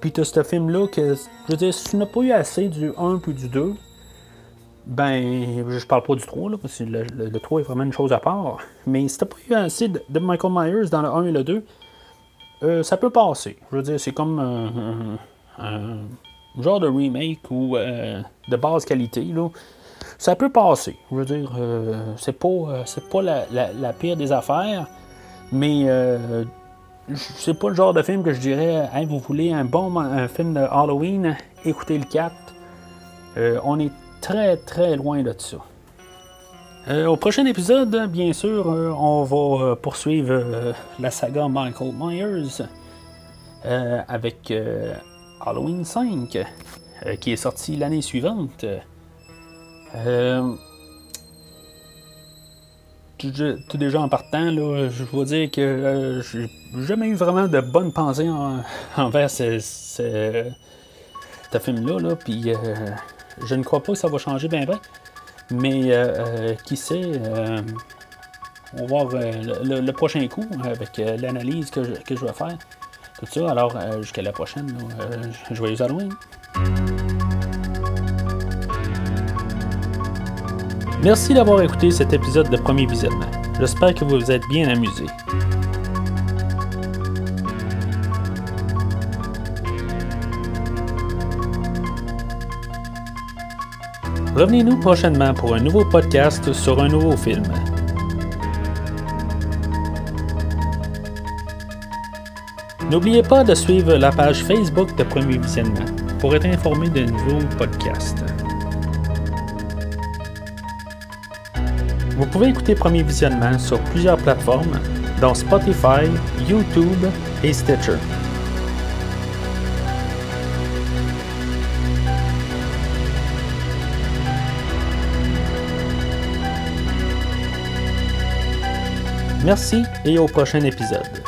Puis t'as ce film-là que, je veux dire, si tu n'as pas eu assez du 1 puis du 2, ben, je parle pas du 3, là, parce que le, 3 est vraiment une chose à part. Mais si t'as pas eu assez de, Michael Myers dans le 1 et le 2, euh, ça peut passer. Je veux dire, c'est comme un, genre de remake ou euh, de basse qualité. Là. Ça peut passer. Je veux dire, euh, c'est pas, c'est pas la, pire des affaires, mais c'est pas le genre de film que je dirais hey, vous voulez un bon un film de Halloween, écoutez le 4. on est très très loin de ça. Euh, au prochain épisode, bien sûr, euh, on va euh, poursuivre la saga Michael Myers avec Halloween 5, qui est sorti l'année suivante. tout, déjà en partant, là, je dois dire que j'ai jamais eu vraiment de bonnes pensées envers ce, film-là, là, puis je ne crois pas que ça va changer bien bien. Mais euh, euh, qui sait, euh, on va voir le, prochain coup avec l'analyse que, je vais faire. Alors jusqu'à la prochaine, joyeux Halloween! Merci d'avoir écouté cet épisode de Premier Visionnement. J'espère que vous vous êtes bien amusé. Revenez-nous prochainement pour un nouveau podcast sur un nouveau film. N'oubliez pas de suivre la page Facebook de Premier Visionnement pour être informé de nouveaux podcasts. Vous pouvez écouter Premier Visionnement sur plusieurs plateformes, dont Spotify, YouTube et Stitcher. Merci et au prochain épisode.